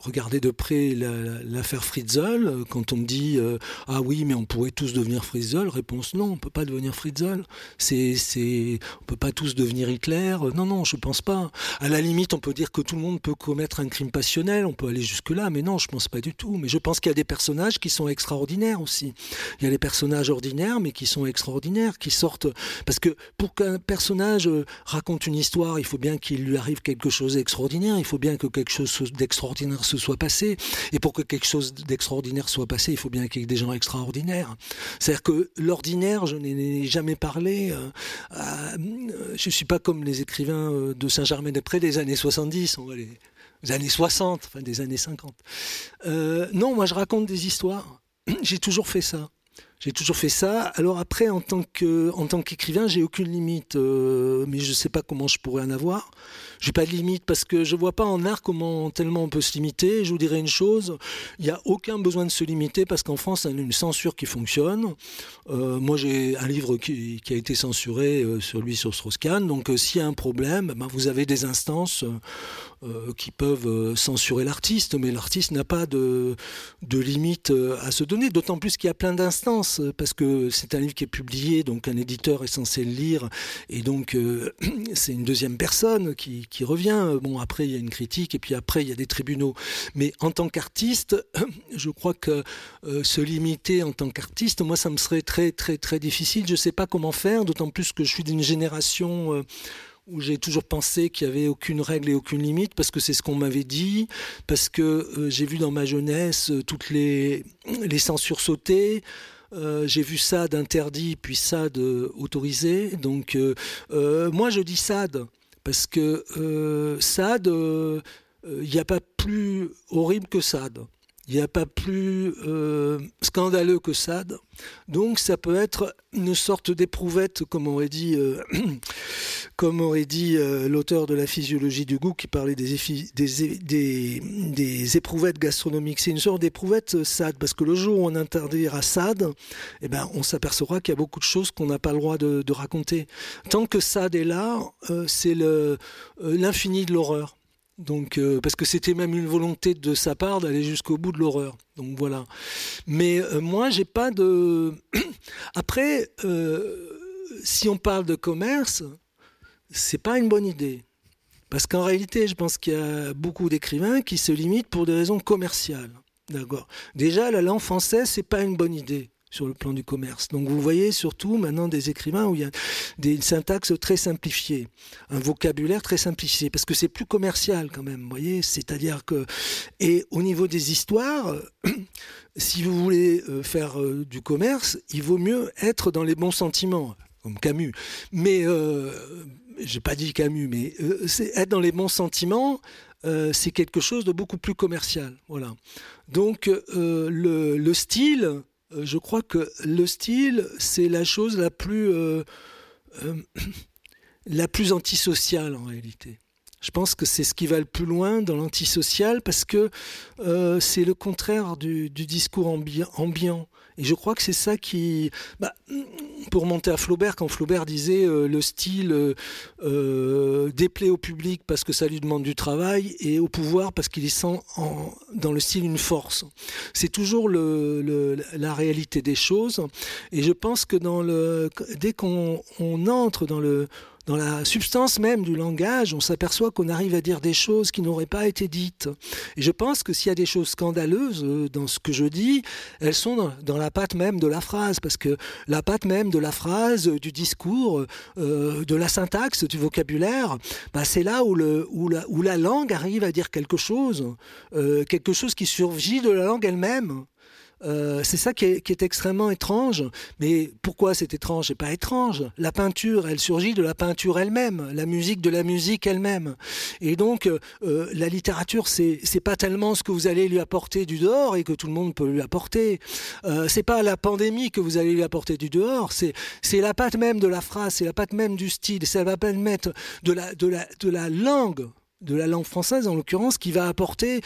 regarder de près l'affaire Fritzel, euh, quand on me dit euh, ah oui mais on pourrait tous devenir Fritzel, réponse non on peut pas devenir Fritzel, c'est c'est on peut pas tous devenir Hitler, non non je pense pas. À la limite on peut dire que tout le monde peut commettre un crime passionnel, on peut aller jusque là, mais non je pense pas du tout. Mais je pense qu'il y a des personnages qui sont extraordinaires aussi. Il y a des personnages ordinaires mais qui sont extraordinaires, qui sortent parce que pour qu'un personnage euh, raconte une histoire, il faut bien qu'il lui arrive quelque chose d'extraordinaire, il faut bien que quelque chose d'extraordinaire soit passé. Et pour que quelque chose d'extraordinaire soit passé, il faut bien qu'il y ait des gens extraordinaires. C'est-à-dire que l'ordinaire, je n'ai jamais parlé. Euh, je ne suis pas comme les écrivains de Saint-Germain-des-Prés des années 70, on va les, années 60, enfin des années 50. non, moi je raconte des histoires. J'ai toujours fait ça. J'ai toujours fait ça. Alors après, en tant que en qu'écrivain, j'ai aucune limite, euh, mais je ne sais pas comment je pourrais en avoir. J'ai pas de limite parce que je vois pas en art comment tellement on peut se limiter. Je vous dirais une chose, il n'y a aucun besoin de se limiter parce qu'en France, on a une censure qui fonctionne. Euh, moi, j'ai un livre qui, a été censuré euh, sur lui sur Strauss-Kahn. Donc, s'il y a un problème, ben, vous avez des instances euh, qui peuvent euh, censurer l'artiste, mais l'artiste n'a pas de, limite euh, à se donner, d'autant plus qu'il y a plein d'instances, parce que c'est un livre qui est publié, donc un éditeur est censé le lire, et donc c'est une deuxième personne qui, qui, revient. Bon, après, il y a une critique, et puis après, il y a des tribunaux. Mais en tant qu'artiste, je crois que se limiter en tant qu'artiste, moi, ça me serait très, très, très difficile. Je ne sais pas comment faire, d'autant plus que je suis d'une génération où j'ai toujours pensé qu'il n'y avait aucune règle et aucune limite, parce que c'est ce qu'on m'avait dit, parce que euh, j'ai vu dans ma jeunesse euh, toutes les, les censures sauter. Euh, j'ai vu ça d'interdit, puis ça d'autorisé. Donc, moi, je dis SAD, parce que SAD, il n'y a pas plus horrible que SAD. Il n'y a pas plus euh, scandaleux que SAD. Donc ça peut être une sorte d'éprouvette, comme aurait dit, euh, dit euh, l'auteur de la physiologie du goût qui parlait des, éprouvettes gastronomiques. C'est une sorte d'éprouvette SAD, parce que le jour où on interdira SAD, eh ben, on s'apercevra qu'il y a beaucoup de choses qu'on n'a pas le droit de, de, raconter. Tant que SAD est là, c'est l'infini de l'horreur. Donc, euh, parce que c'était même une volonté de sa part d'aller jusqu'au bout de l'horreur. Donc voilà. Mais euh, moi, j'ai pas de. Après, euh, si on parle de commerce, c'est pas une bonne idée. Parce qu'en réalité, je pense qu'il y a beaucoup d'écrivains qui se limitent pour des raisons commerciales. D'accord. Déjà, la langue française, c'est pas une bonne idée sur le plan du commerce. Donc vous voyez surtout maintenant des écrivains où il y a des syntaxes très simplifiées, un vocabulaire très simplifié, parce que c'est plus commercial quand même, vous voyez. C'est-à-dire que et au niveau des histoires, si vous voulez euh, faire euh, du commerce, il vaut mieux être dans les bons sentiments, comme Camus. Mais euh, j'ai pas dit Camus, mais euh, être dans les bons sentiments. c'est quelque chose de beaucoup plus commercial, voilà. Donc le, le style, je crois que le style, c'est la chose la plus, euh, euh, la plus antisociale en réalité. Je pense que c'est ce qui va le plus loin dans l'antisocial parce que c'est le contraire du, discours ambiant. Et je crois que c'est ça qui... Bah, pour monter à Flaubert, quand Flaubert disait euh, le style euh, euh, déplaît au public parce que ça lui demande du travail et au pouvoir parce qu'il y sent en, dans le style une force. C'est toujours la réalité des choses. Et je pense que dès qu'on entre dans le dans la substance même du langage, on s'aperçoit qu'on arrive à dire des choses qui n'auraient pas été dites. Et je pense que s'il y a des choses scandaleuses euh, dans ce que je dis, elles sont dans, la patte même de la phrase, parce que la patte même de la phrase, euh, du discours, euh, de la syntaxe, du vocabulaire, bah, c'est là où, la, langue arrive à dire quelque chose, quelque chose qui surgit de la langue elle-même. Euh, c'est ça qui est, extrêmement étrange. Mais pourquoi c'est étrange C'est pas étrange? La peinture, elle surgit de la peinture elle-même, la musique de la musique elle-même. Et donc, euh, la littérature, c'est c'est pas tellement ce que vous allez lui apporter du dehors et que tout le monde peut lui apporter. Euh, c'est pas la pandémie que vous allez lui apporter du dehors. C'est c'est la patte même de la phrase, c'est la patte même du style, c'est la patte même de la de la de la langue de la langue française en l'occurrence qui va apporter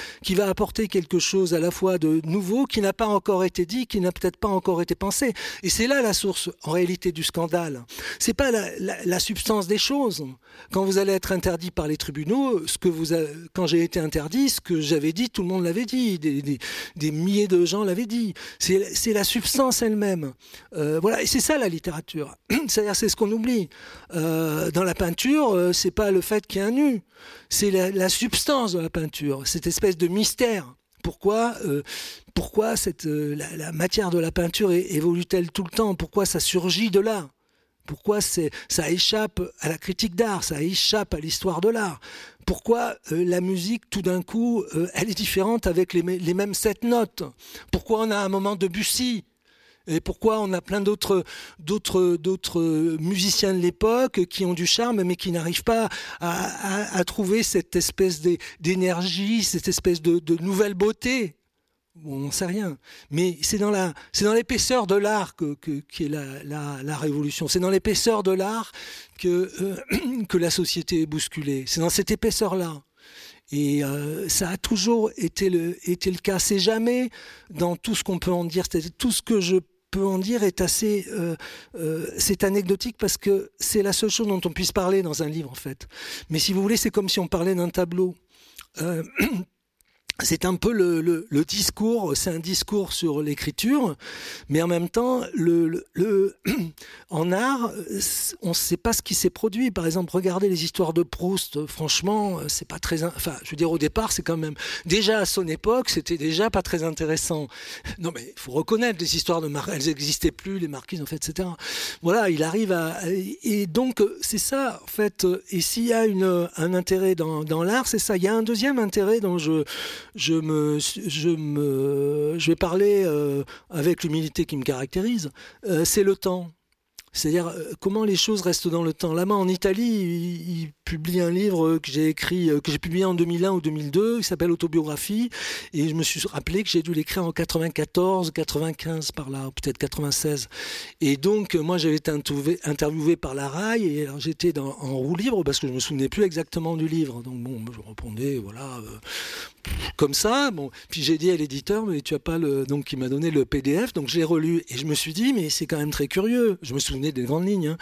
quelque chose à la fois de nouveau qui n'a pas encore été dit qui n'a peut-être pas encore été pensé. Et c'est là la source en réalité du scandale. C'est pas la, substance des choses. Quand vous allez être interdit par les tribunaux ce que vous quand j'ai été interdit ce que j'avais dit tout le monde l'avait dit des, milliers de gens l'avaient dit. C'est la substance elle-même. Euh, voilà et c'est ça la littérature. C'est-à-dire c'est ce qu'on oublie. Euh, dans la peinture euh, c'est pas le fait qu'il y ait un nu la, substance de la peinture, cette espèce de mystère. Pourquoi, euh, pourquoi cette, euh, la, matière de la peinture évolue-t-elle tout le temps? Pourquoi ça surgit de là? Pourquoi ça échappe à la critique d'art Ça échappe à l'histoire de l'art? Pourquoi la musique, tout d'un coup, elle est différente avec les, les mêmes sept notes? Pourquoi on a un moment de Bussy et pourquoi on a plein d'autres, d'autres, d'autres musiciens de l'époque qui ont du charme, mais qui n'arrivent pas à, trouver cette espèce d'énergie, cette espèce de, nouvelle beauté? On n'en sait rien. Mais c'est dans la, c'est dans l'épaisseur de l'art que, qui est la, la, la révolution. C'est dans l'épaisseur de l'art que, euh, que la société est bousculée. C'est dans cette épaisseur-là. Et euh, ça a toujours été le, été le cas. C'est jamais dans tout ce qu'on peut en dire, tout ce que je peut en dire est assez, euh, euh, c'est anecdotique parce que c'est la seule chose dont on puisse parler dans un livre en fait. Mais si vous voulez, c'est comme si on parlait d'un tableau. Euh, c'est un peu le, discours, c'est un discours sur l'écriture, mais en même temps, en art, on ne sait pas ce qui s'est produit. Par exemple, regardez les histoires de Proust. Franchement, c'est pas très, enfin, je veux dire, au départ, c'est quand même déjà à son époque, c'était déjà pas très intéressant. Non, mais il faut reconnaître les histoires de Mar elles n'existaient plus, les marquises, en fait, etc. Voilà, il arrive à, et donc c'est ça, en fait. Et s'il y a un intérêt dans l'art, c'est ça. Il y a un deuxième intérêt dont je je, me, je, me, je vais parler euh, avec l'humilité qui me caractérise, euh, c'est le temps. C'est-à-dire euh, comment les choses restent dans le temps? Là-bas en Italie, il, publie un livre que j'ai écrit, que j'ai publié en 2001 ou 2002, qui s'appelle Autobiographie, et je me suis rappelé que j'ai dû l'écrire en 94, 95 par là, peut-être 96. Et donc moi j'avais été interviewé par la RAI, et j'étais en roue libre parce que je me souvenais plus exactement du livre. Donc bon, je répondais voilà comme ça. Bon, puis j'ai dit à l'éditeur, mais tu as pas le, donc il m'a donné le PDF, donc je l'ai relu et je me suis dit, mais c'est quand même très curieux. Je me souvenais des grandes lignes, hein.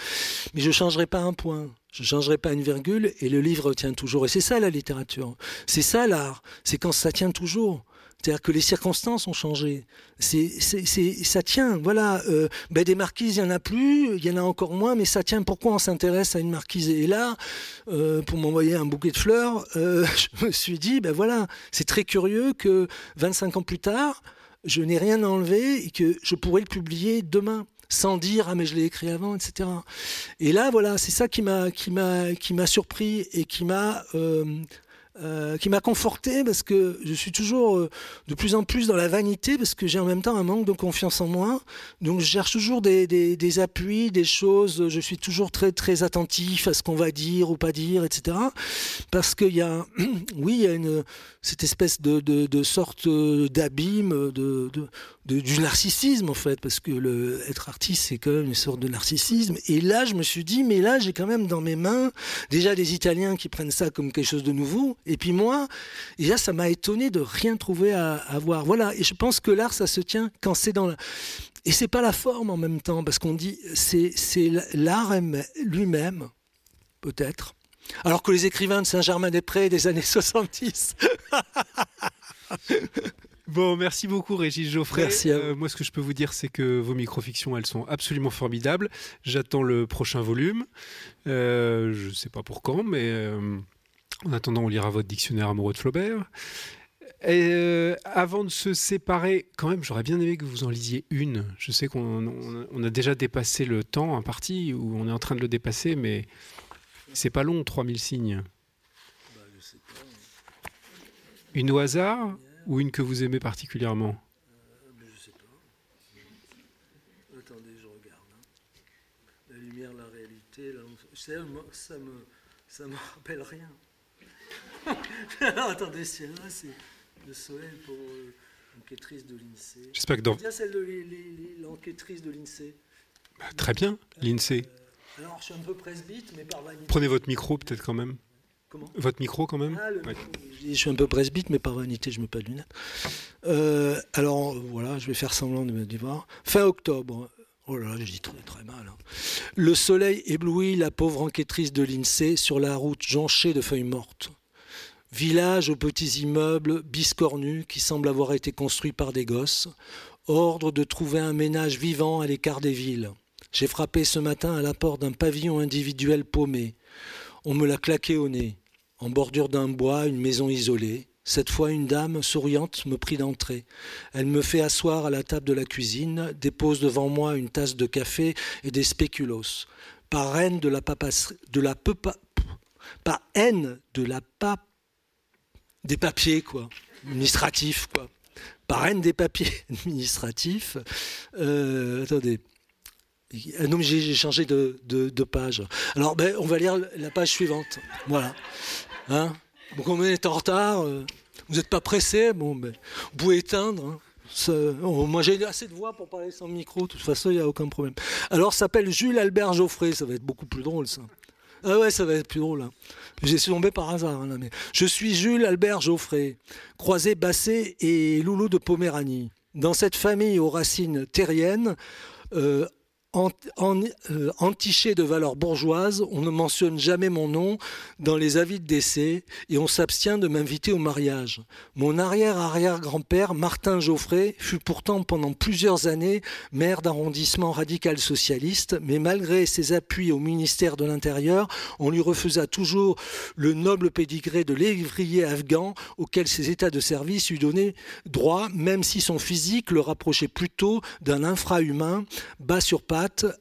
mais je changerai pas un point. Je changerai pas une virgule et le livre tient toujours. Et c'est ça la littérature. C'est ça l'art. C'est quand ça tient toujours. C'est-à-dire que les circonstances ont changé. C'est, ça tient. Voilà. Euh, ben des marquises, il y en a plus. Il y en a encore moins, mais ça tient. Pourquoi on s'intéresse à une marquise? Et là, euh, pour m'envoyer un bouquet de fleurs, euh, je me suis dit, ben voilà, c'est très curieux que 25 ans plus tard, je n'ai rien enlevé et que je pourrais le publier demain sans dire ah mais je l'ai écrit avant etc et là voilà c'est ça qui m'a qui m'a qui m'a surpris et qui m'a euh, euh, qui m'a conforté parce que je suis toujours euh, de plus en plus dans la vanité parce que j'ai en même temps un manque de confiance en moi. Donc je cherche toujours des, appuis, des choses. Je suis toujours très très attentif à ce qu'on va dire ou pas dire, etc. Parce qu'il y a, oui, il y a cette espèce de, sorte d'abîme de, du narcissisme en fait, parce que être artiste c'est quand même une sorte de narcissisme. Et là, je me suis dit, mais là, j'ai quand même dans mes mains déjà des Italiens qui prennent ça comme quelque chose de nouveau, et puis moi, là, ça m'a étonné de rien trouver à, à voir. Voilà, et je pense que l'art, ça se tient quand c'est dans la... Et c'est pas la forme en même temps, parce qu'on dit, c'est l'art lui-même, peut-être. Alors que les écrivains de Saint-Germain-des-Prés des années 70 Bon, merci beaucoup Régis Geoffrey. Merci euh, moi, ce que je peux vous dire, c'est que vos microfictions, elles sont absolument formidables. J'attends le prochain volume. Euh, je ne sais pas pour quand, mais euh, en attendant, on lira votre dictionnaire amoureux de Flaubert. Euh, avant de se séparer, quand même, j'aurais bien aimé que vous en lisiez une. Je sais qu'on on, on a déjà dépassé le temps en partie, ou on est en train de le dépasser, mais c'est pas long, 3000 signes. Une au hasard ou une que vous aimez particulièrement? Pas. Attendez, je regarde. La lumière, la réalité, ça, me, ça me rappelle rien. attendez, c'est là, c'est le soleil pour euh, l'enquêtrice de l'INSEE. J'espère que dans. C'est celle de l'enquêtrice de l'INSEE. Bah, très bien, l'INSEE. Euh, alors, je suis un peu presbyte, mais par vanité. Prenez votre micro, peut-être quand même. Comment? Votre micro, quand même ah, le Ouais. micro. Je, suis un peu presbyte, mais par vanité, je ne mets pas de lunettes. Euh, alors, voilà, je vais faire semblant de me dire. voir. Fin octobre. Oh là là, j'ai dit très, très mal. hein. Le soleil éblouit la pauvre enquêtrice de l'INSEE sur la route jonchée de feuilles mortes. Village aux petits immeubles biscornus qui semblent avoir été construits par des gosses. Ordre de trouver un ménage vivant à l'écart des villes. J'ai frappé ce matin à la porte d'un pavillon individuel paumé. On me l'a claqué au nez. En bordure d'un bois, une maison isolée. Cette fois, une dame souriante me prie d'entrer. Elle me fait asseoir à la table de la cuisine, dépose devant moi une tasse de café et des spéculoos. Parraine de la, papasserie- de la, Par haine de la pape, des papiers, quoi, administratifs, quoi. Par haine des papiers administratifs. Euh, attendez. Ah non, j'ai changé de, page. Alors, ben, on va lire la page suivante. Voilà. Hein? Donc, on est en retard. Euh, vous n'êtes pas pressé? Bon, ben, vous éteindre. Hein. Oh, moi j'ai assez de voix pour parler sans micro, de toute façon il n'y a aucun problème. Alors s'appelle Jules Albert Geoffrey, ça va être beaucoup plus drôle ça. Ah ouais, ça va être plus drôle. Hein. J'ai tombé par hasard. Hein. Je suis Jules Albert Geoffrey, croisé Basset et Loulou de Poméranie. Dans cette famille aux racines terriennes, euh, euh, entiché de valeur bourgeoise, on ne mentionne jamais mon nom dans les avis de décès et on s'abstient de m'inviter au mariage. Mon arrière-arrière-grand-père, Martin Geoffrey, fut pourtant pendant plusieurs années maire d'arrondissement radical socialiste, mais malgré ses appuis au ministère de l'Intérieur, on lui refusa toujours le noble pédigré de lévrier afghan auquel ses états de service lui donnaient droit, même si son physique le rapprochait plutôt d'un infrahumain, bas sur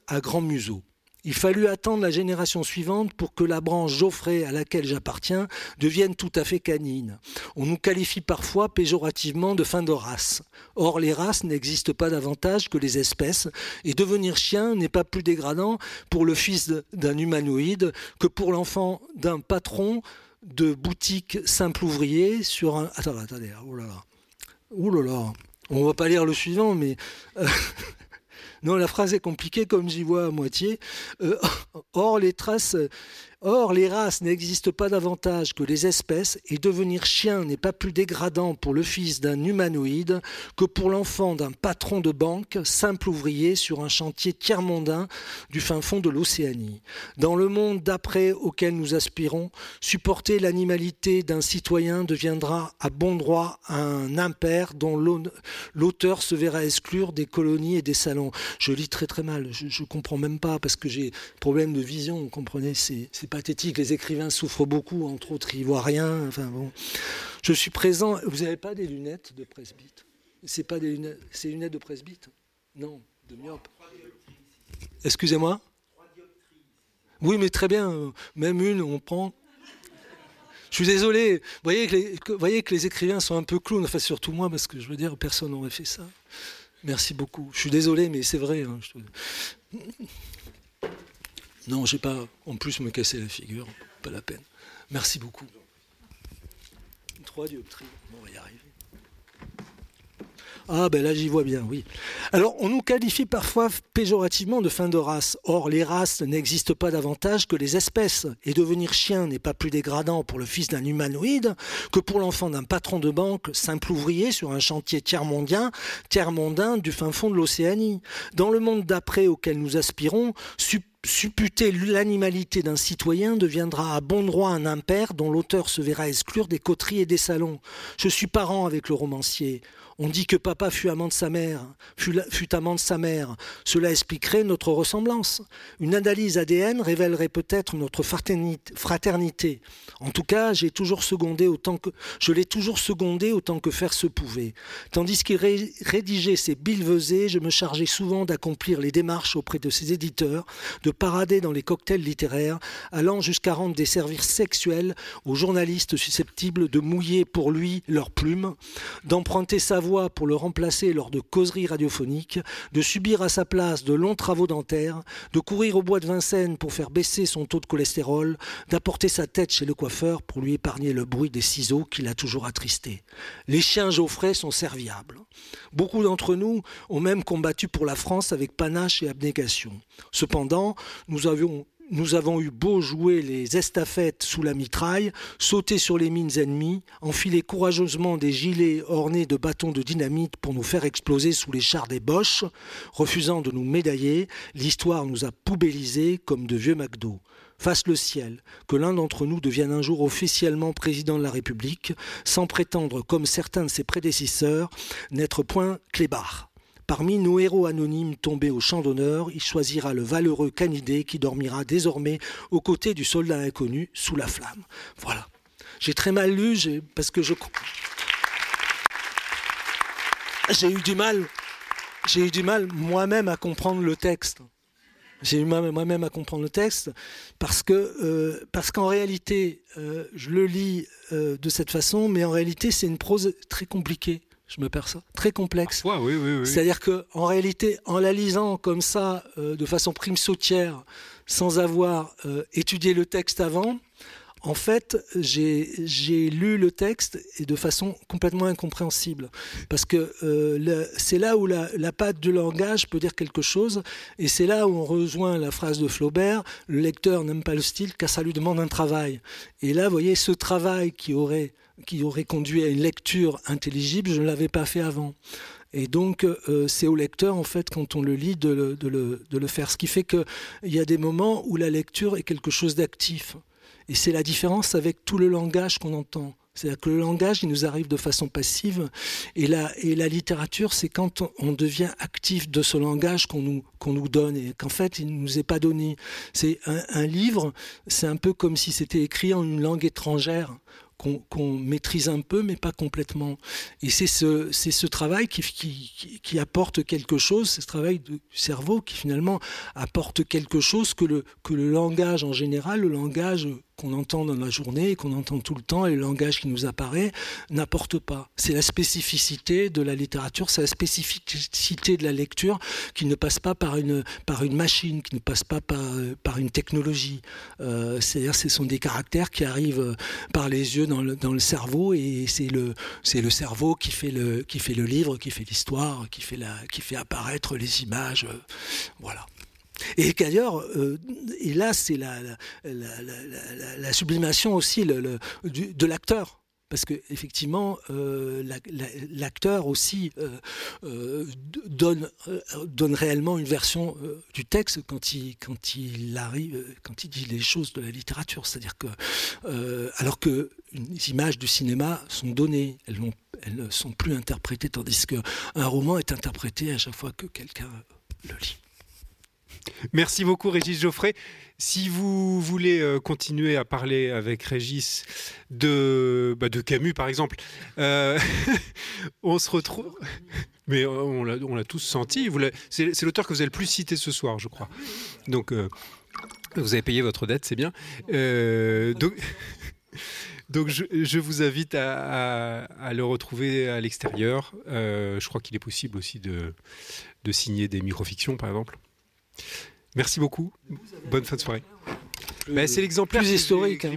à grand museau. Il fallut attendre la génération suivante pour que la branche Geoffrey à laquelle j'appartiens devienne tout à fait canine. On nous qualifie parfois péjorativement de fin de race. Or, les races n'existent pas davantage que les espèces, et devenir chien n'est pas plus dégradant pour le fils d'un humanoïde que pour l'enfant d'un patron de boutique simple ouvrier sur un. Attends, attendez, oh là là. Oh là là. On va pas lire le suivant, mais. Non, la phrase est compliquée comme j'y vois à moitié. Euh, or, les traces Or, les races n'existent pas davantage que les espèces, et devenir chien n'est pas plus dégradant pour le fils d'un humanoïde que pour l'enfant d'un patron de banque, simple ouvrier sur un chantier tiers-mondain du fin fond de l'Océanie. Dans le monde d'après auquel nous aspirons, supporter l'animalité d'un citoyen deviendra à bon droit un impair dont l'auteur se verra exclure des colonies et des salons. Je lis très très mal, je, ne comprends même pas parce que j'ai problème de vision, vous comprenez, pathétique. Les écrivains souffrent beaucoup, entre autres, ils voient rien. Enfin bon. Je suis présent. Vous n'avez pas des lunettes de presbyte? C'est pas des lunettes. C'est lunettes de presbyte? Non, de myope. Excusez-moi? Oui, mais très bien. Même une, on prend. Je suis désolé. Vous voyez que les, voyez que les écrivains sont un peu clowns. Enfin, surtout moi, parce que je veux dire, personne n'aurait fait ça. Merci beaucoup. Je suis désolé, mais c'est vrai. Hein, non, j'ai pas en plus me casser la figure, pas la peine. Merci beaucoup. Trois dioptries, on va y arriver. Ah ben là j'y vois bien, oui. Alors on nous qualifie parfois péjorativement de fin de race. Or les races n'existent pas davantage que les espèces. Et devenir chien n'est pas plus dégradant pour le fils d'un humanoïde que pour l'enfant d'un patron de banque, simple ouvrier sur un chantier tiers-mondien, tiers-mondain du fin fond de l'Océanie. Dans le monde d'après auquel nous aspirons, supputer l'animalité d'un citoyen deviendra à bon droit un impair dont l'auteur se verra exclure des coteries et des salons. Je suis parent avec le romancier. On dit que papa fut amant de sa mère, sa mère. Cela expliquerait notre ressemblance. Une analyse ADN révélerait peut-être notre fraternité. En tout cas, j'ai toujours secondé autant que je l'ai toujours secondé autant que faire se pouvait. Tandis qu'il rédigeait ses billevesées, je me chargeais souvent d'accomplir les démarches auprès de ses éditeurs, de parader dans les cocktails littéraires, allant jusqu'à rendre des services sexuels aux journalistes susceptibles de mouiller pour lui leurs plumes, d'emprunter sa pour le remplacer lors de causeries radiophoniques, de subir à sa place de longs travaux dentaires, de courir au bois de Vincennes pour faire baisser son taux de cholestérol, d'apporter sa tête chez le coiffeur pour lui épargner le bruit des ciseaux qui l'a toujours attristé. Les chiens Geoffrey sont serviables. Beaucoup d'entre nous ont même combattu pour la France avec panache et abnégation. Cependant, nous avions nous avons eu beau jouer les estafettes sous la mitraille, sauter sur les mines ennemies, enfiler courageusement des gilets ornés de bâtons de dynamite pour nous faire exploser sous les chars des Boches, refusant de nous médailler, l'histoire nous a poubellisés comme de vieux McDo. Fasse le ciel que l'un d'entre nous devienne un jour officiellement président de la République, sans prétendre, comme certains de ses prédécesseurs, n'être point clébard. Parmi nos héros anonymes tombés au champ d'honneur, il choisira le valeureux canidé qui dormira désormais aux côtés du soldat inconnu sous la flamme. Voilà. J'ai très mal lu parce que je j'ai eu du mal j'ai eu du mal moi-même à comprendre le texte. J'ai eu moi-même à comprendre le texte parce que euh, qu'en réalité, euh, je le lis euh, de cette façon, mais en réalité, c'est une prose très compliquée. Je me perçois très complexe. oui, oui, oui. C'est-à-dire que en réalité, en la lisant comme ça, de façon prime sautière, sans avoir étudié le texte avant, en fait, j'ai lu le texte et de façon complètement incompréhensible. Parce que euh, c'est là où la, la, patte du langage peut dire quelque chose, et c'est là où on rejoint la phrase de Flaubert, le lecteur n'aime pas le style car ça lui demande un travail. Et là, vous voyez, ce travail qui aurait, qui aurait conduit à une lecture intelligible, je ne l'avais pas fait avant. Et donc, euh, c'est au lecteur, en fait, quand on le lit, de le, faire. Ce qui fait qu'il y a des moments où la lecture est quelque chose d'actif. Et c'est la différence avec tout le langage qu'on entend. C'est-à-dire que le langage, il nous arrive de façon passive, et la, et la littérature, c'est quand on devient actif de ce langage qu'on nous, donne, et qu'en fait, il ne nous est pas donné. C'est un livre, c'est un peu comme si c'était écrit en une langue étrangère qu'on maîtrise un peu, mais pas complètement. Et c'est ce, ce travail qui, qui, qui, apporte quelque chose, ce travail du cerveau qui finalement apporte quelque chose que le, que le langage en général, le langage qu'on entend dans la journée, qu'on entend tout le temps, et le langage qui nous apparaît, n'apporte pas. C'est la spécificité de la littérature, c'est la spécificité de la lecture qui ne passe pas par une, par une machine, qui ne passe pas par, par une technologie. Euh, C'est-à-dire ce sont des caractères qui arrivent par les yeux dans le, dans le cerveau, et c'est le, le cerveau qui fait le, qui fait le livre, qui fait l'histoire, qui, fait qui fait apparaître les images. Euh, voilà. Et d'ailleurs, euh, et là, c'est la, la, sublimation aussi de l'acteur. Parce que effectivement euh, l'acteur aussi euh, donne réellement une version du texte quand il quand il arrive quand il dit les choses de la littérature. C'est-à-dire que alors que les images du cinéma sont données elles elles ne sont plus interprétées tandis que un roman est interprété à chaque fois que quelqu'un le lit Merci beaucoup Régis Geoffrey. Si vous voulez euh, continuer à parler avec Régis de, bah, de Camus par exemple, euh, on se retrouve... Mais euh, on l'a tous senti. C'est l'auteur que vous avez le plus cité ce soir, je crois. Donc vous avez payé votre dette, c'est bien. donc... Donc je, vous invite à, le retrouver à l'extérieur. je crois qu'il est possible aussi de, de signer des microfictions, par exemple. Merci beaucoup. Bonne fin de soirée. Ben, c'est l'exemplaire historique. Hein.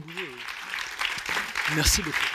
Merci beaucoup.